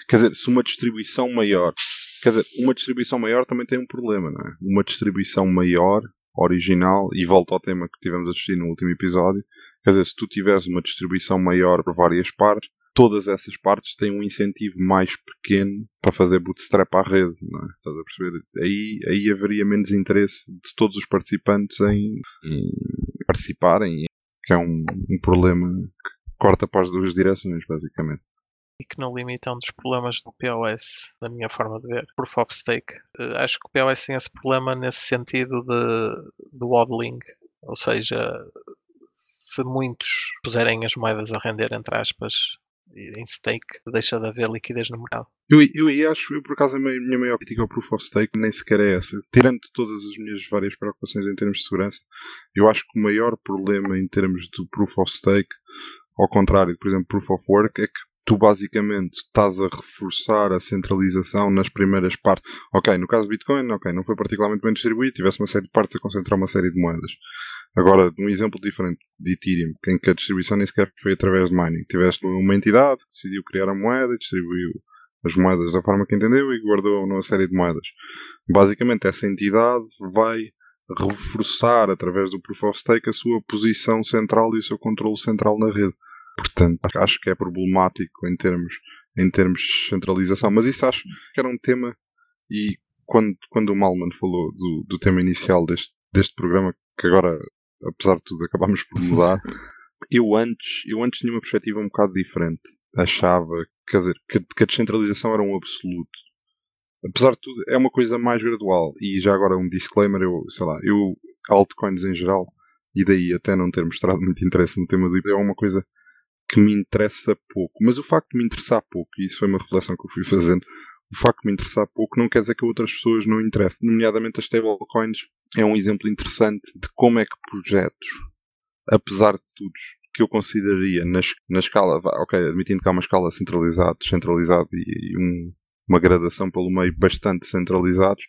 quer dizer, se uma distribuição maior, quer dizer, uma distribuição maior também tem um problema, não é? Uma distribuição maior, original, e volto ao tema que tivemos a assistir no último episódio, quer dizer, se tu tiveres uma distribuição maior por várias partes, todas essas partes têm um incentivo mais pequeno para fazer bootstrap à rede, não é? Estás a perceber? Aí, aí haveria menos interesse de todos os participantes em, em participarem, que é um, um problema que corta para as duas direções, basicamente e que não limita um dos problemas do POS, da minha forma de ver, Proof of Stake. Uh, acho que o POS tem esse problema nesse sentido de, do hodling, ou seja, se muitos puserem as moedas a render, entre aspas, em stake, deixa de haver liquidez no mercado. Eu, eu, eu acho, eu por acaso, a minha maior crítica ao Proof of Stake nem sequer é essa. Tirando todas as minhas várias preocupações em termos de segurança, eu acho que o maior problema em termos do Proof of Stake, ao contrário, por exemplo, Proof of Work, é que tu basicamente estás a reforçar a centralização nas primeiras partes. Ok, no caso do Bitcoin, ok, não foi particularmente bem distribuído, tivesse uma série de partes a concentrar uma série de moedas. Agora, um exemplo diferente de Ethereum, em que a distribuição nem sequer foi através de mining. Tiveste uma entidade que decidiu criar a moeda e distribuiu as moedas da forma que entendeu e guardou uma série de moedas. Basicamente, essa entidade vai reforçar através do Proof of Stake a sua posição central e o seu controle central na rede. Portanto, acho que é problemático em termos, em termos de centralização. Mas isso acho que era um tema, e quando, quando o Malman falou do, do tema inicial deste, deste programa, que agora, apesar de tudo, acabámos por mudar, eu antes, eu antes tinha uma perspectiva um bocado diferente. Achava, quer dizer, que, que a descentralização era um absoluto. Apesar de tudo, é uma coisa mais gradual. E já agora um disclaimer, eu, sei lá, eu, altcoins em geral, e daí até não ter mostrado muito interesse no tema do IP, é uma coisa que me interessa pouco. Mas o facto de me interessar pouco, e isso foi uma reflexão que eu fui fazendo, o facto de me interessar pouco não quer dizer que outras pessoas não interessem. Nomeadamente as stablecoins é um exemplo interessante de como é que projetos, apesar de tudo, que eu consideraria na, na escala, ok, admitindo que há uma escala centralizada, descentralizada e, e um, uma gradação pelo meio bastante centralizados,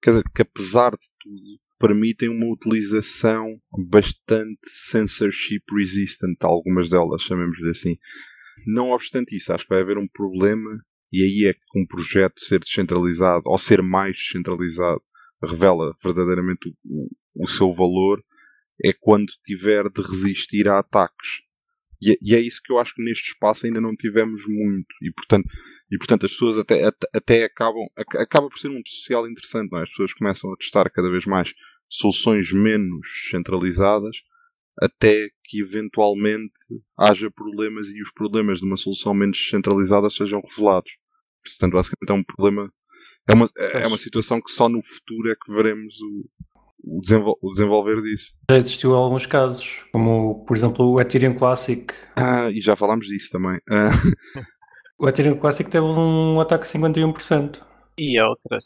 quer dizer, que apesar de tudo, permitem uma utilização bastante censorship resistant, algumas delas, chamemos-lhe assim. Não obstante isso, acho que vai haver um problema, e aí é que um projeto ser descentralizado, ou ser mais descentralizado, revela verdadeiramente o, o seu valor, é quando tiver de resistir a ataques. E, é, e, é isso que eu acho que neste espaço ainda não tivemos muito. E portanto, e portanto as pessoas até, até, até acabam. Acaba por ser um social interessante, não é? As pessoas começam a testar cada vez mais soluções menos centralizadas até que eventualmente haja problemas e os problemas de uma solução menos centralizada sejam revelados. Portanto, basicamente é um problema. É uma, é uma situação que só no futuro é que veremos o, o, desenvol o desenvolver disso. Já existiu alguns casos, como por exemplo o Ethereum Classic. Ah, e já falámos disso também. Ah. o Ethereum Classic teve um ataque de 51%. E outras.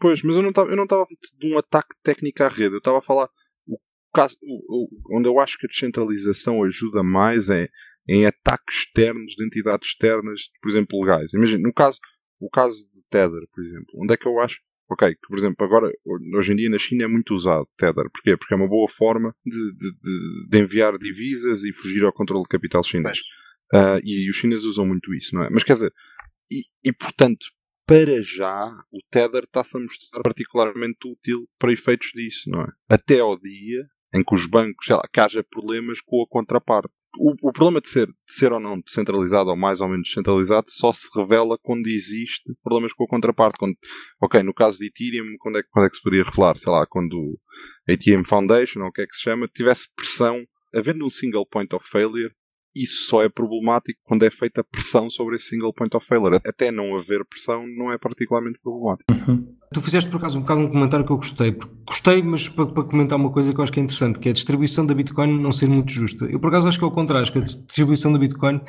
Pois, mas eu não estava de um ataque técnico à rede, eu estava a falar. O caso, o, o, onde eu acho que a descentralização ajuda mais é em ataques externos de entidades externas, por exemplo, legais. Imagina, no caso, o caso de Tether, por exemplo, onde é que eu acho Ok, que por exemplo, agora, hoje em dia na China é muito usado Tether. Porquê? Porque é uma boa forma de, de, de enviar divisas e fugir ao controle de capital chinês. Uh, e, e, os chineses usam muito isso, não é? Mas quer dizer, e, e portanto, para já, o Tether está-se a mostrar particularmente útil para efeitos disso, não é? Até ao dia em que os bancos, sei lá, que haja problemas com a contraparte. O, o problema de ser, de ser ou não descentralizado ou mais ou menos descentralizado só se revela quando existe problemas com a contraparte. Quando, ok, no caso de Ethereum, quando é, quando é que se poderia revelar? Sei lá, quando a Ethereum Foundation, ou o que é que se chama, tivesse pressão, havendo um single point of failure, isso só é problemático quando é feita pressão sobre esse single point of failure. Até não haver pressão não é particularmente problemático. Uhum. Tu fizeste por acaso um bocado um comentário que eu gostei. Gostei, mas para, para, comentar uma coisa que eu acho que é interessante, que é a distribuição da Bitcoin não ser muito justa. Eu por acaso acho que é o contrário, acho que a distribuição da Bitcoin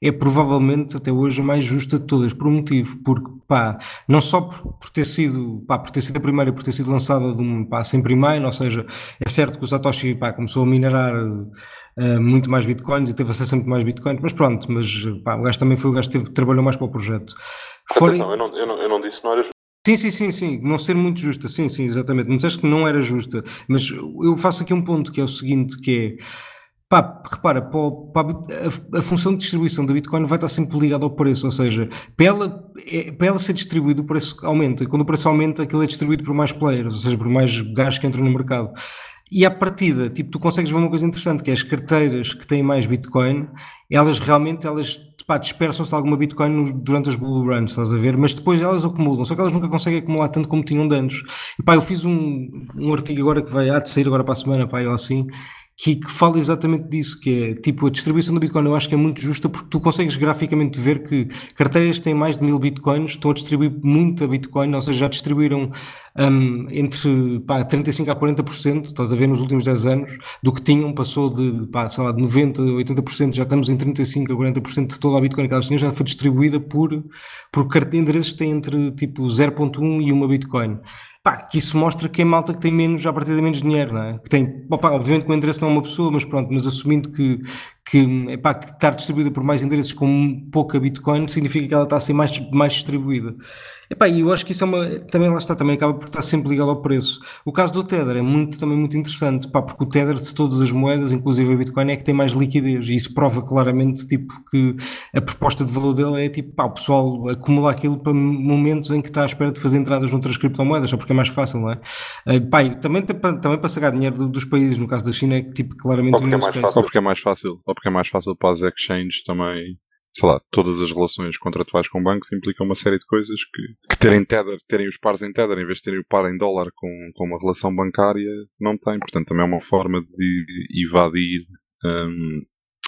é provavelmente até hoje a mais justa de todas, por um motivo, porque pá, não só por, por ter sido, pá, por ter sido a primeira, por ter sido lançada de um, pá, sem primeiro, ou seja, é certo que o Satoshi, pá, começou a minerar uh, muito mais bitcoins e teve acesso a muito mais bitcoins, mas pronto, mas pá, o gajo também foi o gajo que teve, trabalhou mais para o projeto. Fora... Atenção, eu não, eu, não, eu não disse não era Sim, sim, sim, sim, não ser muito justa, sim, sim, exatamente. Não disseste que não era justa, mas eu faço aqui um ponto que é o seguinte, que é Pá, repara, para, para a, função de distribuição da Bitcoin vai estar sempre ligada ao preço, ou seja, para ela, é, para ela ser distribuído o preço aumenta, e quando o preço aumenta aquilo é distribuído por mais players, ou seja, por mais gajos que entram no mercado. E à partida, tipo, tu consegues ver uma coisa interessante, que é as carteiras que têm mais Bitcoin, elas realmente, elas dispersam-se alguma Bitcoin durante as bull runs, estás a ver? Mas depois elas acumulam, só que elas nunca conseguem acumular tanto como tinham de antes. E pá, eu fiz um, um artigo agora que vai, há de sair agora para a semana, pá, ou assim, que, que fala exatamente disso, que é tipo a distribuição do Bitcoin eu acho que é muito justa porque tu consegues graficamente ver que carteiras têm mais de mil Bitcoins estão a distribuir muita Bitcoin, ou seja, já distribuíram um, entre pá, 35% a 40%, estás a ver nos últimos 10 anos, do que tinham, passou de, pá, sei lá, de 90% a 80%, já estamos em 35% a 40% de toda a Bitcoin que elas tinham, já foi distribuída por, por endereços que têm entre tipo 0.1 e 1 Bitcoin. Pá, que isso mostra que é malta que tem menos, a partir de menos dinheiro, não é? Que tem, opa, obviamente que o endereço não é uma pessoa, mas pronto, mas assumindo que, que, epá, que estar distribuída por mais endereços com pouca Bitcoin significa que ela está a ser mais, mais distribuída. Epá, e eu acho que isso é uma, também lá está, também acaba por estar sempre ligado ao preço. O caso do Tether é muito, também muito interessante, pá, porque o Tether de todas as moedas, inclusive a Bitcoin, é que tem mais liquidez e isso prova claramente tipo, que a proposta de valor dele é tipo, pá, o pessoal acumula aquilo para momentos em que está à espera de fazer entradas noutras criptomoedas, só porque é mais fácil, não é? Uh, pá, e também, também para sacar dinheiro dos países, no caso da China, é que tipo, claramente... Ou porque, é mais fácil, ou porque é mais fácil, porque é mais fácil para as exchanges também sei lá, todas as relações contratuais com bancos implicam uma série de coisas que, que terem tether, terem os pares em tether em vez de terem o par em dólar com, com uma relação bancária não tem. Portanto, também é uma forma de evadir um,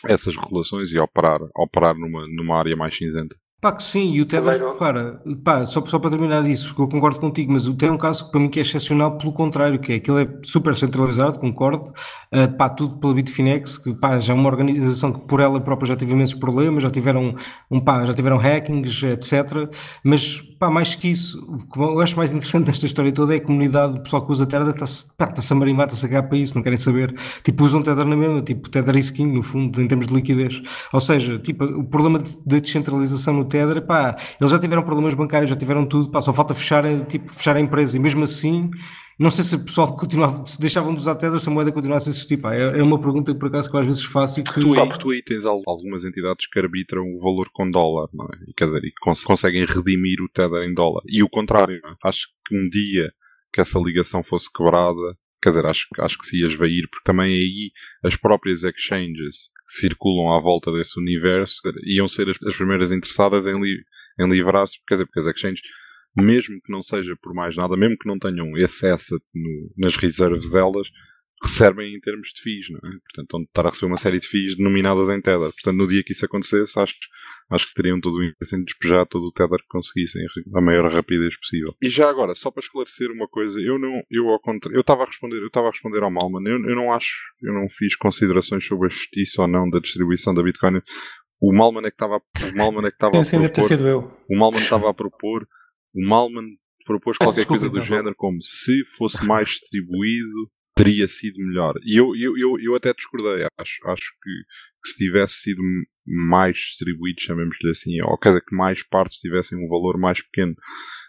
essas relações e operar, operar numa, numa área mais cinzenta. Pá, que sim, e o Tether, repara, pá, só, só para terminar isso, porque eu concordo contigo, mas o Tether é um caso que para mim que é excepcional pelo contrário, que é aquilo é super centralizado, concordo, uh, pá, tudo pela Bitfinex, que pá, já é uma organização que por ela própria já teve imensos problemas, já tiveram, um, pá, já tiveram hackings, etc, mas pá, mais que isso, o que eu acho mais interessante desta história toda é a comunidade, o pessoal que usa Tether está-se tá a marimbar, está-se a cagar para isso, não querem saber, tipo, usam Tether na mesma, tipo, Tether e skin, no fundo, em termos de liquidez, ou seja, tipo, o problema de descentralização no Tether, pá, eles já tiveram problemas bancários, já tiveram tudo, pá, só falta fechar, tipo, fechar a empresa. E mesmo assim, não sei se o pessoal continuava, se deixavam de usar Tether, se a moeda continuasse a existir, pá. É, é uma pergunta por acaso que às vezes faço e que... Tu, pá, tu aí tens algumas entidades que arbitram o valor com dólar, não é? E, quer dizer, e cons conseguem redimir o Tether em dólar. E o contrário, não é? Acho que um dia que essa ligação fosse quebrada, quer dizer, acho, acho que se ia esvair, porque também aí as próprias exchanges que circulam à volta desse universo iam ser as, as primeiras interessadas em, li, em livrar-se, quer dizer, porque as exchanges, mesmo que não seja por mais nada, mesmo que não tenham esse asset no, nas reserves delas, recebem em termos de FIIs, não é? Portanto, onde estar a receber uma série de FIIs denominadas em Tether. Portanto, no dia que isso acontecesse, acho, acho que teriam todo o interesse em despejar todo o Tether que conseguissem a maior rapidez possível. E já agora, só para esclarecer uma coisa, eu não, eu ao contrário, eu estava a responder, eu estava a responder ao Malman, eu, eu não acho, eu não fiz considerações sobre a justiça ou não da distribuição da Bitcoin. O Malman é que estava, o Malman é que estava a propor, sido eu. o Malman estava a propor, o Malman propôs qualquer Desculpa, coisa do então. género como se fosse mais distribuído teria sido melhor. E eu, eu, eu, eu até discordei. Acho, acho que, que se tivesse sido mais distribuído, chamemos-lhe assim, ou quer dizer, que mais partes tivessem um valor mais pequeno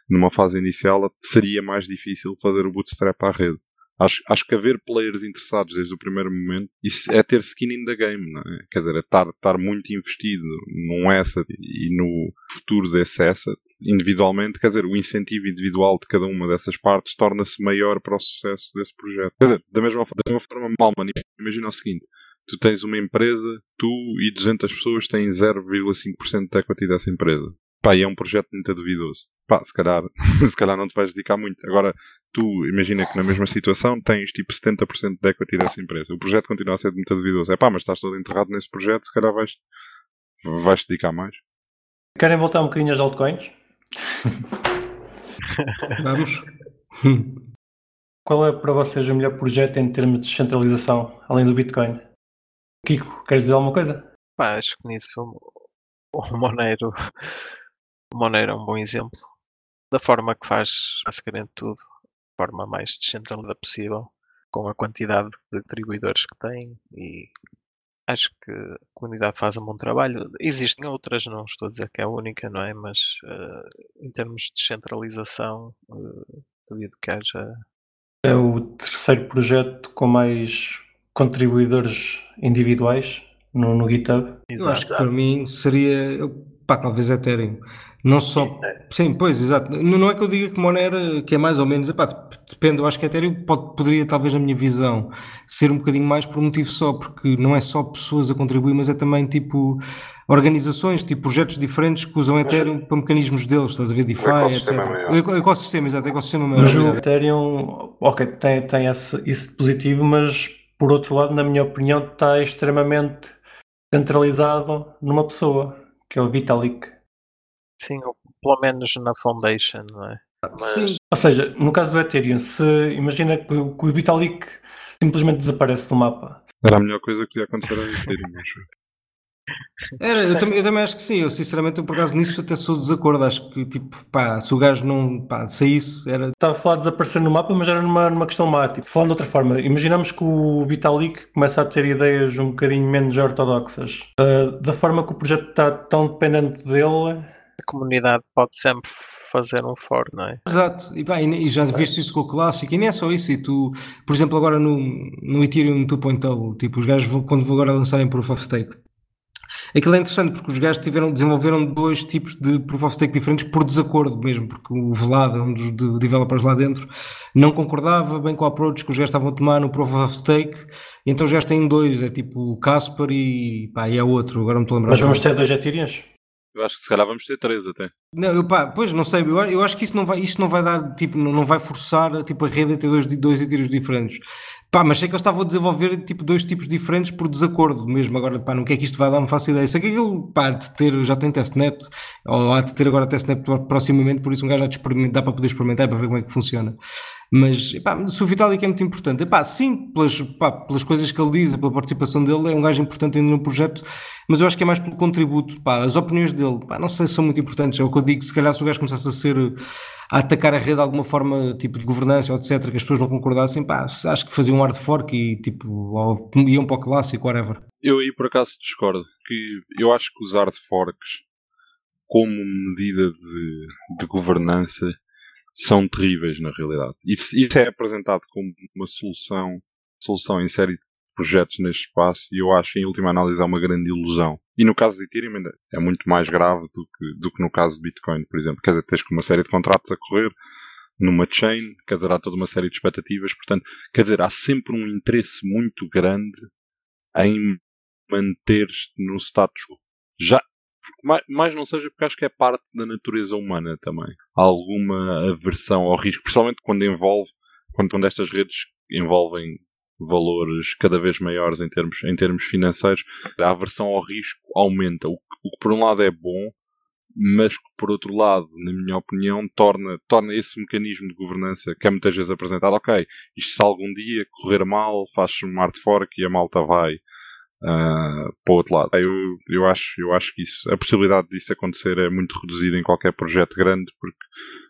numa fase inicial, seria mais difícil fazer o bootstrap à rede. Acho, acho que haver players interessados desde o primeiro momento, isso é ter skin in the game, não é? Quer dizer, é estar, estar muito investido num asset e no futuro desse asset, individualmente, quer dizer, o incentivo individual de cada uma dessas partes torna-se maior para o sucesso desse projeto. Quer dizer, da mesma, da mesma forma, Malman, imagina o seguinte, tu tens uma empresa, tu e 200 pessoas têm 0,5% de equity dessa empresa. Pá, e é um projeto muito duvidoso. Pá, se calhar, se calhar não te vais dedicar muito. Agora, tu imagina que na mesma situação tens tipo 70% de equity dessa empresa. O projeto continua a ser muito duvidoso. É pá, mas estás todo enterrado nesse projeto, se calhar vais, vais te dedicar mais. Querem voltar um bocadinho às altcoins? Vamos. Qual é para vocês o melhor projeto em termos de descentralização, além do Bitcoin? Kiko, queres dizer alguma coisa? Pá, acho que nisso o Monero o Monero é um bom exemplo da forma que faz basicamente tudo, de forma mais descentralizada possível, com a quantidade de atribuidores que tem e acho que a comunidade faz um bom trabalho. Existem outras, não estou a dizer que é a única, não é? Mas uh, em termos de descentralização, uh, duvido que haja. É o terceiro projeto com mais contribuidores individuais no, no GitHub. Exato. Eu acho que para mim seria, pá, talvez Ethereum. Não só. Sim, pois, exato. Não é que eu diga que Monero, que é mais ou menos. Epá, depende, eu acho que Ethereum pode, poderia, talvez, na minha visão, ser um bocadinho mais por um motivo só, porque não é só pessoas a contribuir, mas é também tipo organizações, tipo projetos diferentes que usam Ethereum para mecanismos deles, estás a ver, DeFi, o etc. O ecossistema, exato, o ecossistema maior. Mas o Ethereum, ok, tem, tem esse, isso de positivo, mas por outro lado, na minha opinião, está extremamente centralizado numa pessoa, que é o Vitalik. Sim, pelo menos na Foundation, não é? Mas... Sim. Ou seja, no caso do Ethereum, se imagina que, o Vitalik simplesmente desaparece do mapa. Era a melhor coisa que podia acontecer ao Ethereum, acho. Era, eu, também, eu também acho que sim. Eu, sinceramente, eu, por acaso, nisso até sou de desacordo. Acho que, tipo, pá, se o gajo não pá, saísse, era. Estava a falar de desaparecer no mapa, mas era numa, numa questão má. Tipo, falando de outra forma, imaginamos que o Vitalik começa a ter ideias um bocadinho menos ortodoxas. Uh, da forma que o projeto está tão dependente dele. A comunidade pode sempre fazer um for, não é? Exato, e, pá, e já viste isso com o clássico, e nem é só isso, e tu, por exemplo, agora no, no Ethereum 2.0, tipo, os gajos vão, quando vão agora lançarem Proof of Stake, Aquilo é interessante porque os gajos tiveram, desenvolveram dois tipos de proof of stake diferentes por desacordo mesmo, porque o Vlad, um dos developers lá dentro, não concordava bem com a approach que os gajos estavam a tomar no proof of stake, e então os gajos têm dois, é tipo o Casper e, pá, e é outro, agora não estou a lembrar. Mas vamos ter dois Ethereums? Eu acho que se calhar vamos ter três até. Não, eu, pá, pois não sei, eu, eu acho que isso não vai, isto não vai dar, tipo, não, não vai forçar tipo, a rede a ter dois, dois Ethereums diferentes. Pá, mas sei que eles estavam a desenvolver tipo, dois tipos diferentes por desacordo mesmo. Agora, pá, não que é que isto vai dar, não faço ideia. Sei que aquilo, pá, de ter, já tem testnet, ou há de ter agora testnet proximamente, por isso um gajo há de experimentar, para poder experimentar para ver como é que funciona. Mas, pá, se o Vitalik é muito importante, pá, sim, pelas, pá, pelas coisas que ele diz, pela participação dele, é um gajo importante ainda no projeto, mas eu acho que é mais pelo contributo, pá, as opiniões dele, pá, não sei se são muito importantes. É o que digo, se calhar se o gajo começasse a ser a atacar a rede de alguma forma, tipo de governança, etc., que as pessoas não concordassem, pá, acho que faziam um hard fork e tipo, ou iam para o clássico, whatever. Eu aí por acaso discordo, que eu acho que os hard forks, como medida de, de governança, são terríveis na realidade. Isso, isso é apresentado como uma solução, solução em série de projetos neste espaço e eu acho, em última análise, é uma grande ilusão. E no caso de Ethereum ainda é muito mais grave do que, do que no caso de Bitcoin, por exemplo. Quer dizer, tens uma série de contratos a correr numa chain, quer dizer, há toda uma série de expectativas, portanto, quer dizer, há sempre um interesse muito grande em manter-te no status quo. Já, mais, mais não seja porque acho que é parte da natureza humana também. Há alguma aversão ao risco, principalmente quando envolve, quando, quando estas redes envolvem valores cada vez maiores em termos, em termos financeiros, a aversão ao risco aumenta. O, o que por um lado é bom, mas que por outro lado, na minha opinião, torna, torna esse mecanismo de governança que é muitas vezes apresentado, ok, isto se algum dia correr mal, faz um hard fork e a malta vai uh, para o outro lado. Eu, eu, acho, eu acho que isso, a possibilidade disso acontecer é muito reduzida em qualquer projeto grande porque,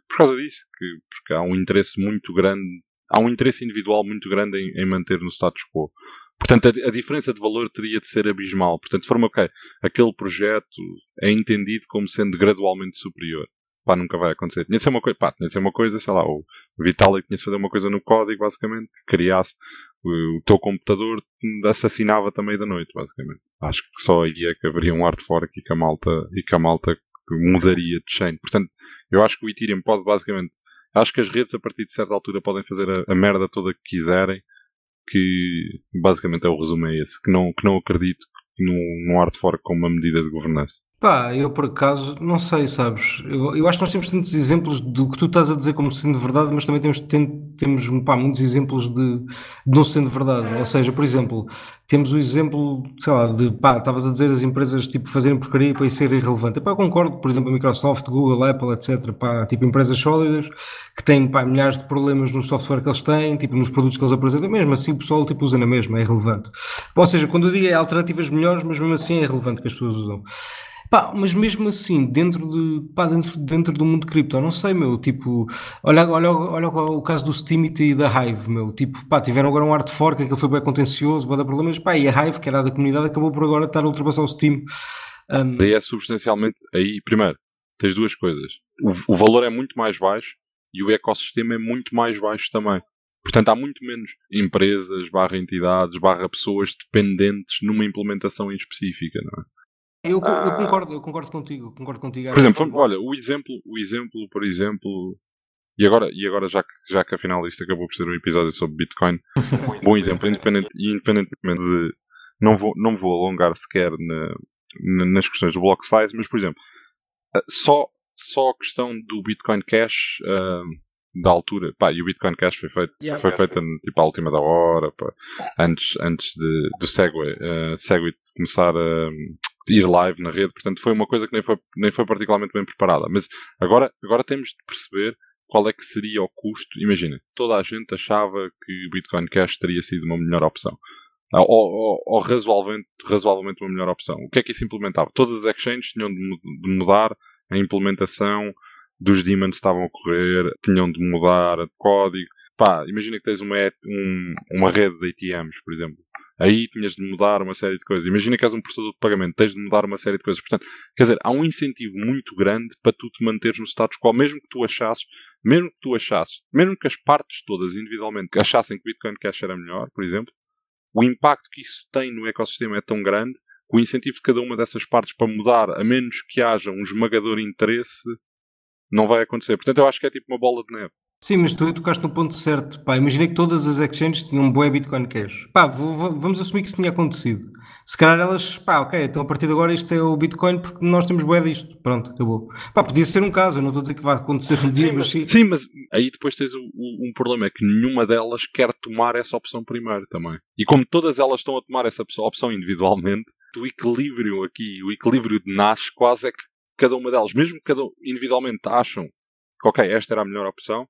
por causa disso, que, porque há um interesse muito grande há um interesse individual muito grande em, em manter no status quo. Portanto, a, a, diferença de valor teria de ser abismal. Portanto, se for ok, aquele projeto é entendido como sendo gradualmente superior. Pá, nunca vai acontecer. Tinha de ser uma coisa, pá, tinha de ser uma coisa, sei lá, o Vitalik tinha de fazer uma coisa no código, basicamente, que criasse o, o teu computador assassinava também da noite, basicamente. Acho que só aí é que haveria um hard fork e que a malta, e que a malta mudaria de chain. Portanto, eu acho que o Ethereum pode basicamente Acho que as redes, a partir de certa altura, podem fazer a, a merda toda que quiserem. Que basicamente é o resumo é esse. Que não, que não acredito num, num hard fork como uma medida de governança. Pá, eu por acaso, não sei, sabes? Eu, eu acho que nós temos tantos exemplos do que tu estás a dizer como sendo verdade, mas também temos, tem, temos pá, muitos exemplos de, de, não sendo verdade. Ou seja, por exemplo, temos o exemplo, sei lá, de pá, estavas a dizer as empresas tipo fazerem porcaria para isso ser irrelevante. Pá, concordo, por exemplo, a Microsoft, Google, Apple, etc. Pá, tipo empresas sólidas que têm pá, milhares de problemas no software que eles têm, tipo nos produtos que eles apresentam, mesmo assim o pessoal tipo, usa na mesma, é irrelevante. Ou seja, quando eu digo é alternativas melhores, mas mesmo assim é irrelevante que as pessoas usam. Pá, mas mesmo assim, dentro, de, pá, dentro, dentro do mundo cripto, não sei, meu, tipo, olha, olha, olha o caso do Steamit e da Hive, meu, tipo, pá, tiveram agora um hard fork, aquilo foi bem contencioso, dar problemas, pá, e a Hive, que era da comunidade, acabou por agora estar a ultrapassar o Steam. Um... Aí é substancialmente, aí, primeiro, tens duas coisas, o, o valor é muito mais baixo e o ecossistema é muito mais baixo também. Portanto, há muito menos empresas, barra entidades, barra pessoas dependentes numa implementação em específica, não é? Eu, eu ah. concordo, eu concordo contigo, concordo contigo. Por exemplo, olha, o exemplo, o exemplo, por exemplo, e agora, e agora já, que, já que afinal isto acabou por ser um episódio sobre Bitcoin, bom exemplo, independente, independentemente de. Não vou, não vou alongar sequer na, na, nas questões do block size, mas por exemplo, ah, só, só a questão do Bitcoin Cash uh, da altura, pá, e o Bitcoin Cash foi feito, yeah, foi yeah. feito tipo à última da hora, pá, antes, antes de, do Segway, uh, Segway começar a ir live na rede, portanto foi uma coisa que nem foi, nem foi particularmente bem preparada. Mas agora, agora temos de perceber qual é que seria o custo. Imagina, toda a gente achava que o Bitcoin Cash teria sido uma melhor opção. ou, ou, ou razoavelmente, razoavelmente uma melhor opção. O que é que isso implementava? Todas as exchanges tinham de mudar a implementação dos daemons estavam a correr, tinham de mudar o código. Pá, imagina que tens uma, um, uma rede de ATMs, por exemplo. Aí tinhas de mudar uma série de coisas. Imagina que és um processador de pagamento, tens de mudar uma série de coisas. Portanto, quer dizer, há um incentivo muito grande para tu te manteres no status quo, mesmo que tu achasses, mesmo que tu achasses, mesmo que as partes todas individualmente achassem que Bitcoin Cash era melhor, por exemplo, o impacto que isso tem no ecossistema é tão grande que o incentivo de cada uma dessas partes para mudar, a menos que haja um esmagador interesse, não vai acontecer. Portanto, eu acho que é tipo uma bola de neve. Sim, mas tu tocaste no ponto certo. Pá, imaginei que todas as exchanges tinham um bué Bitcoin Cash. Pá, vamos assumir que isso tinha acontecido. Se calhar elas, pá, ok, então a partir de agora isto é o Bitcoin porque nós temos bué disto. Pronto, acabou. Pá, podia ser um caso, eu não estou a dizer que vai acontecer um dia, sim, mas sim. Sim, mas aí depois tens um, um problema, é que nenhuma delas quer tomar essa opção primeiro também. E como todas elas estão a tomar essa opção individualmente, o equilíbrio aqui, o equilíbrio de nasce quase é que cada uma delas, mesmo que cada individualmente acham que, ok, esta era a melhor opção,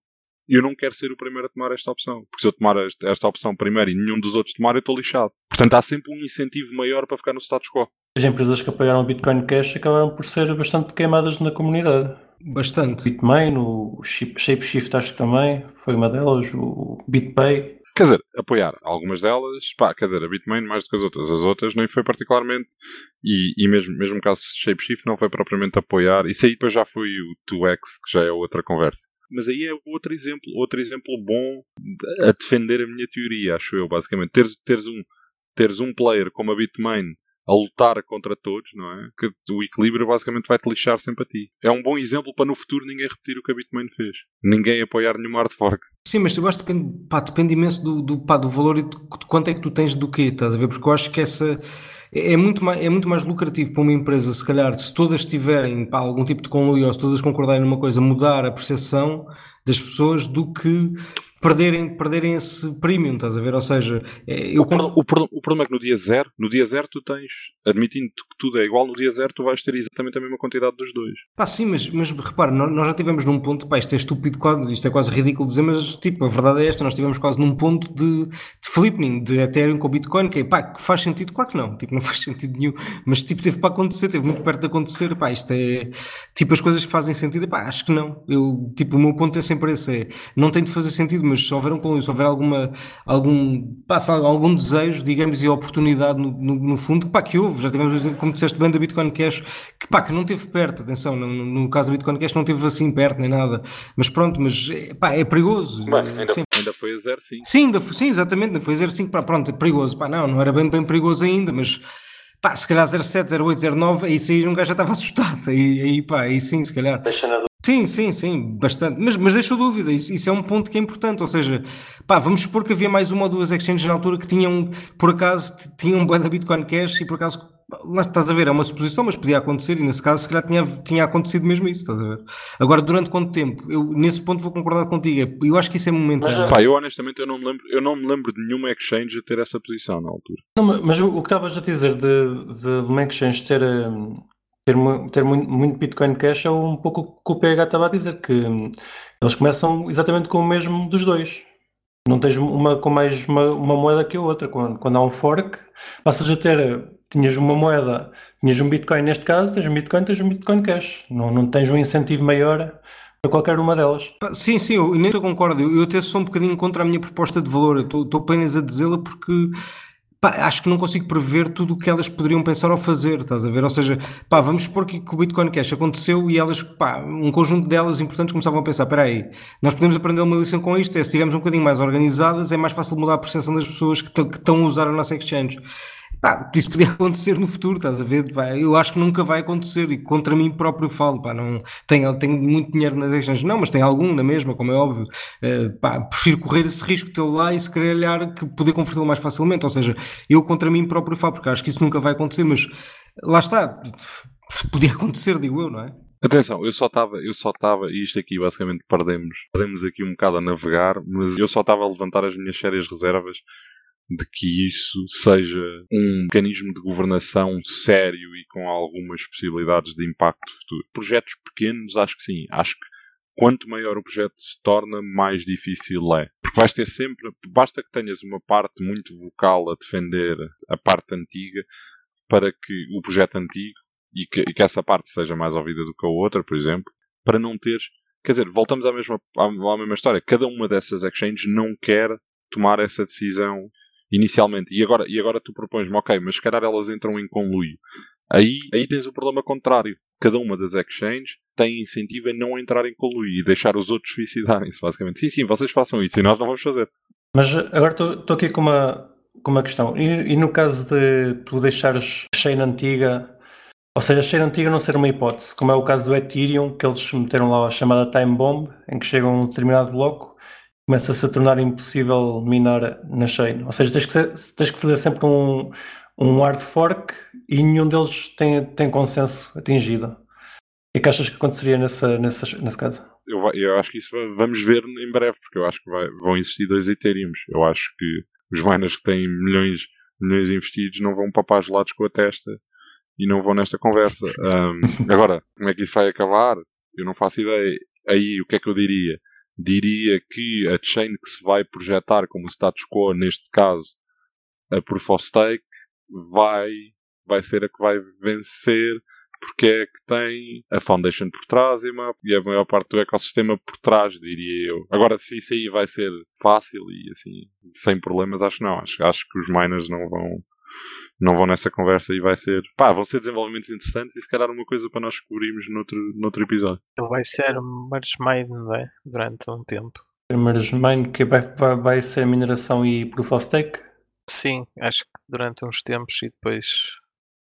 eu não quero ser o primeiro a tomar esta opção. Porque se eu tomar esta opção primeiro e nenhum dos outros tomar, eu estou lixado. Portanto, há sempre um incentivo maior para ficar no status quo. As empresas que apoiaram o Bitcoin Cash acabaram por ser bastante queimadas na comunidade. Bastante. Bitmain, o Shapeshift acho que também foi uma delas, o BitPay. Quer dizer, apoiar algumas delas, pá, quer dizer, a Bitmain mais do que as outras. As outras nem foi particularmente, e, e mesmo, mesmo caso Shapeshift não foi propriamente apoiar. Isso aí depois já foi o 2x, que já é outra conversa. Mas aí é outro exemplo, outro exemplo bom a defender a minha teoria, acho eu, basicamente. Teres, teres, um, teres um player como a Bitmain a lutar contra todos, não é? Que o equilíbrio basicamente vai te lixar sempre a ti. É um bom exemplo para no futuro ninguém repetir o que a Bitmain fez. Ninguém apoiar nenhum hard fork. Sim, mas eu acho que depende, pá, depende imenso do, do, pá, do valor e de, de quanto é que tu tens do quê, estás a ver? Porque eu acho que essa é, é muito, mais, é muito mais lucrativo para uma empresa, se calhar, se todas tiverem pá, algum tipo de conluio ou se todas concordarem numa coisa, mudar a percepção das pessoas do que perderem, perderem esse premium, estás a ver? Ou seja, é, eu o, quando... o, o, problema é que no dia zero, no dia zero tu tens, admitindo que tudo é igual, no dia zero tu vais ter exatamente a mesma quantidade dos dois. Pá, sim, mas, mas repara, nós já tivemos num ponto, pá, isto é estúpido, quase, isto é quase ridículo dizer, mas tipo, a verdade é esta, nós tivemos quase num ponto de, de flipping de Ethereum com Bitcoin, que é, pá, que faz sentido, claro que não, tipo, não faz sentido nenhum, mas tipo, teve para acontecer, teve muito perto de acontecer, pá, isto é, tipo, as coisas fazem sentido, pá, acho que não, eu, tipo, o meu ponto é sempre esse, é, não tem de fazer sentido, mas se houver um se houver alguma, algum, passa, algum desejo, digamos, e oportunidade no, no, no fundo, pá, que houve. Já tivemos, como disseste bem, da Bitcoin Cash, que pá, que não teve perto, atenção, no, no caso da Bitcoin Cash não teve assim perto nem nada. Mas pronto, mas pá, é perigoso. Bem, ainda, ainda, foi a 0,5. Sim, ainda foi, sim, exatamente, ainda foi a 0,5, pá, pronto, é perigoso. Pá, não, não era bem, bem perigoso ainda, mas pá, se calhar 07, 08, 09, aí sim um gajo já estava assustado. Aí, aí pá, aí sim, se calhar. Sim, sim, sim, bastante. Mas, mas deixou dúvida, isso, isso, é um ponto que é importante. Ou seja, pá, vamos supor que havia mais uma ou duas exchanges na altura que tinham, por acaso, tinham um da Bitcoin Cash e por acaso, lá estás a ver, é uma suposição, mas podia acontecer e nesse caso, se calhar tinha, tinha acontecido mesmo isso, estás a ver? Agora, durante quanto tempo? Eu, nesse ponto, vou concordar contigo. Eu acho que isso é momentâneo. Mas, pá, eu honestamente eu não, me lembro, eu não me lembro de nenhuma exchange a ter essa posição na altura. Não, mas o, o que estavas a dizer de, de uma exchange ter. Um ter, ter muito, muito Bitcoin Cash é um pouco o que o PH estava a dizer, que hum, eles começam exatamente com o mesmo dos dois. Não tens uma com mais uma, uma moeda que a outra. Quando, quando há um fork, passas a ter, tinhas uma moeda, tinhas um Bitcoin neste caso, tens um Bitcoin, tens um Bitcoin Cash. Não, não tens um incentivo maior para qualquer uma delas. Sim, sim, eu nem eu concordo. Eu até sou um bocadinho contra a minha proposta de valor. estou apenas a dizê-la porque Pá, acho que não consigo prever tudo o que elas poderiam pensar ou fazer, estás a ver? Ou seja, pá, vamos supor que, o Bitcoin Cash aconteceu e elas, pá, um conjunto delas importantes começavam a pensar, espera aí, nós podemos aprender uma lição com isto, é se estivermos um bocadinho mais organizadas, é mais fácil mudar a percepção das pessoas que estão a usar a nossa exchange. Pá, isso podia acontecer no futuro, estás a ver? Pá, eu acho que nunca vai acontecer e contra mim próprio falo, pá, não, tenho, tenho muito dinheiro nas exchanges, não, mas tem algum na mesma, como é óbvio. Uh, pá, prefiro correr esse risco de lá e se calhar que poder convertê-lo mais facilmente, ou seja, eu contra mim próprio falo, porque acho que isso nunca vai acontecer, mas lá está, podia acontecer, digo eu, não é? Atenção, eu só estava, eu só estava, e isto aqui basicamente perdemos, perdemos aqui um bocado a navegar, mas eu só estava a levantar as minhas sérias reservas de que isso seja um mecanismo de governação sério e com algumas possibilidades de impacto futuro. Projetos pequenos, acho que sim. Acho que quanto maior o projeto se torna, mais difícil é. Porque vais ter sempre, basta que tenhas uma parte muito vocal a defender a parte antiga para que o projeto antigo e que, e que essa parte seja mais ouvida do que a outra, por exemplo, para não teres. Quer dizer, voltamos à mesma, à, à mesma história. Cada uma dessas exchanges não quer tomar essa decisão inicialmente. E agora, e agora tu propões-me, ok, mas se calhar elas entram em conluio. Aí, aí tens o problema contrário. Cada uma das exchanges tem incentivo a não entrar em conluio e deixar os outros suicidarem-se, basicamente. Sim, sim, vocês façam isso e nós não vamos fazer. Mas agora estou aqui com uma, com uma questão. E, e, no caso de tu deixares chain antiga, ou seja, chain antiga não ser uma hipótese, como é o caso do Ethereum, que eles meteram lá a chamada Time Bomb, em que chega um determinado bloco, começa-se a tornar impossível minar na chain. Ou seja, tens que, ser, tens que fazer sempre um, um hard fork e nenhum deles tem, tem consenso atingido. O que é que achas que aconteceria nessa, nessa, nesse caso? Eu, eu acho que isso vamos ver em breve, porque eu acho que vai, vão existir dois Ethereums. Eu acho que os miners que têm milhões, milhões investidos não vão papar gelados com a testa e não vão nesta conversa. Um, agora, como é que isso vai acabar? Eu não faço ideia. Aí, o que é que eu diria? Diria que a chain que se vai projetar como status quo, neste caso, a Proof of Stake, vai, vai ser a que vai vencer porque é que tem a Foundation por trás e, a maior parte do ecossistema por trás, diria eu. Agora, se isso aí vai ser fácil e assim, sem problemas, acho não. Acho, acho que os miners não vão, não vão nessa conversa e vai ser. Pá, vão ser desenvolvimentos interessantes e se calhar uma coisa para nós descobrirmos noutro, noutro episódio. Ele vai ser merge não é? Durante um tempo. Merge que vai, vai, vai ser mineração e proof of stake? Sim, acho que durante uns tempos e depois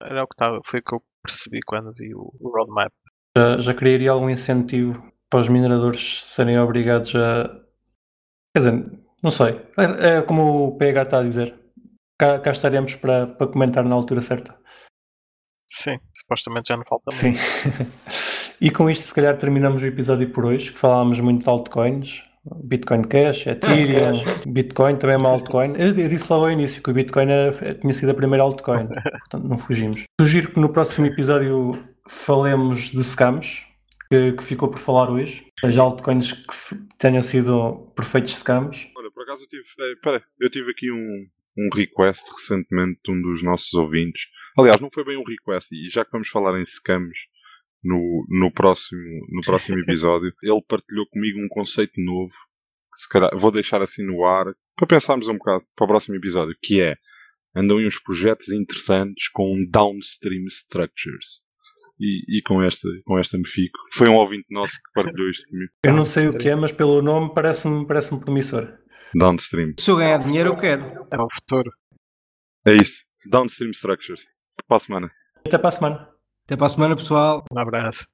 era o que estava, foi o que eu percebi quando vi o, o roadmap. Já, já criaria algum incentivo para os mineradores serem obrigados a. Quer dizer, não sei. É, é como o PH está a dizer. Cá, cá estaremos para, para comentar na altura certa. Sim, supostamente já não falta muito. Sim. e com isto, se calhar, terminamos o episódio por hoje, que falámos muito de altcoins. Bitcoin Cash, Ethereum, Bitcoin também é uma altcoin. Eu, disse logo ao início que o Bitcoin era, tinha sido a primeira altcoin, portanto não fugimos. Sugiro que no próximo episódio falemos de scams, que, que ficou por falar hoje, seja altcoins que se, tenham sido perfeitos scams. Olha, por acaso eu tive, é, pera, eu tive aqui um, um request recentemente de um dos nossos ouvintes. Aliás, não foi bem um request, e já que vamos falar em scams, no, no, próximo, no próximo episódio, ele partilhou comigo um conceito novo, que se calhar vou deixar assim no ar, para pensarmos um bocado para o próximo episódio, que é andam aí uns projetos interessantes com downstream structures. E, e, com, esta, com esta me fico. Foi um ouvinte nosso que partilhou isto comigo. Eu não sei o que é, mas pelo nome parece-me parece promissor. Downstream. Se eu ganhar dinheiro, eu quero. É o futuro. É isso. Downstream Structures. Para a semana. Até para a semana. Até para a semana, pessoal. Um abraço.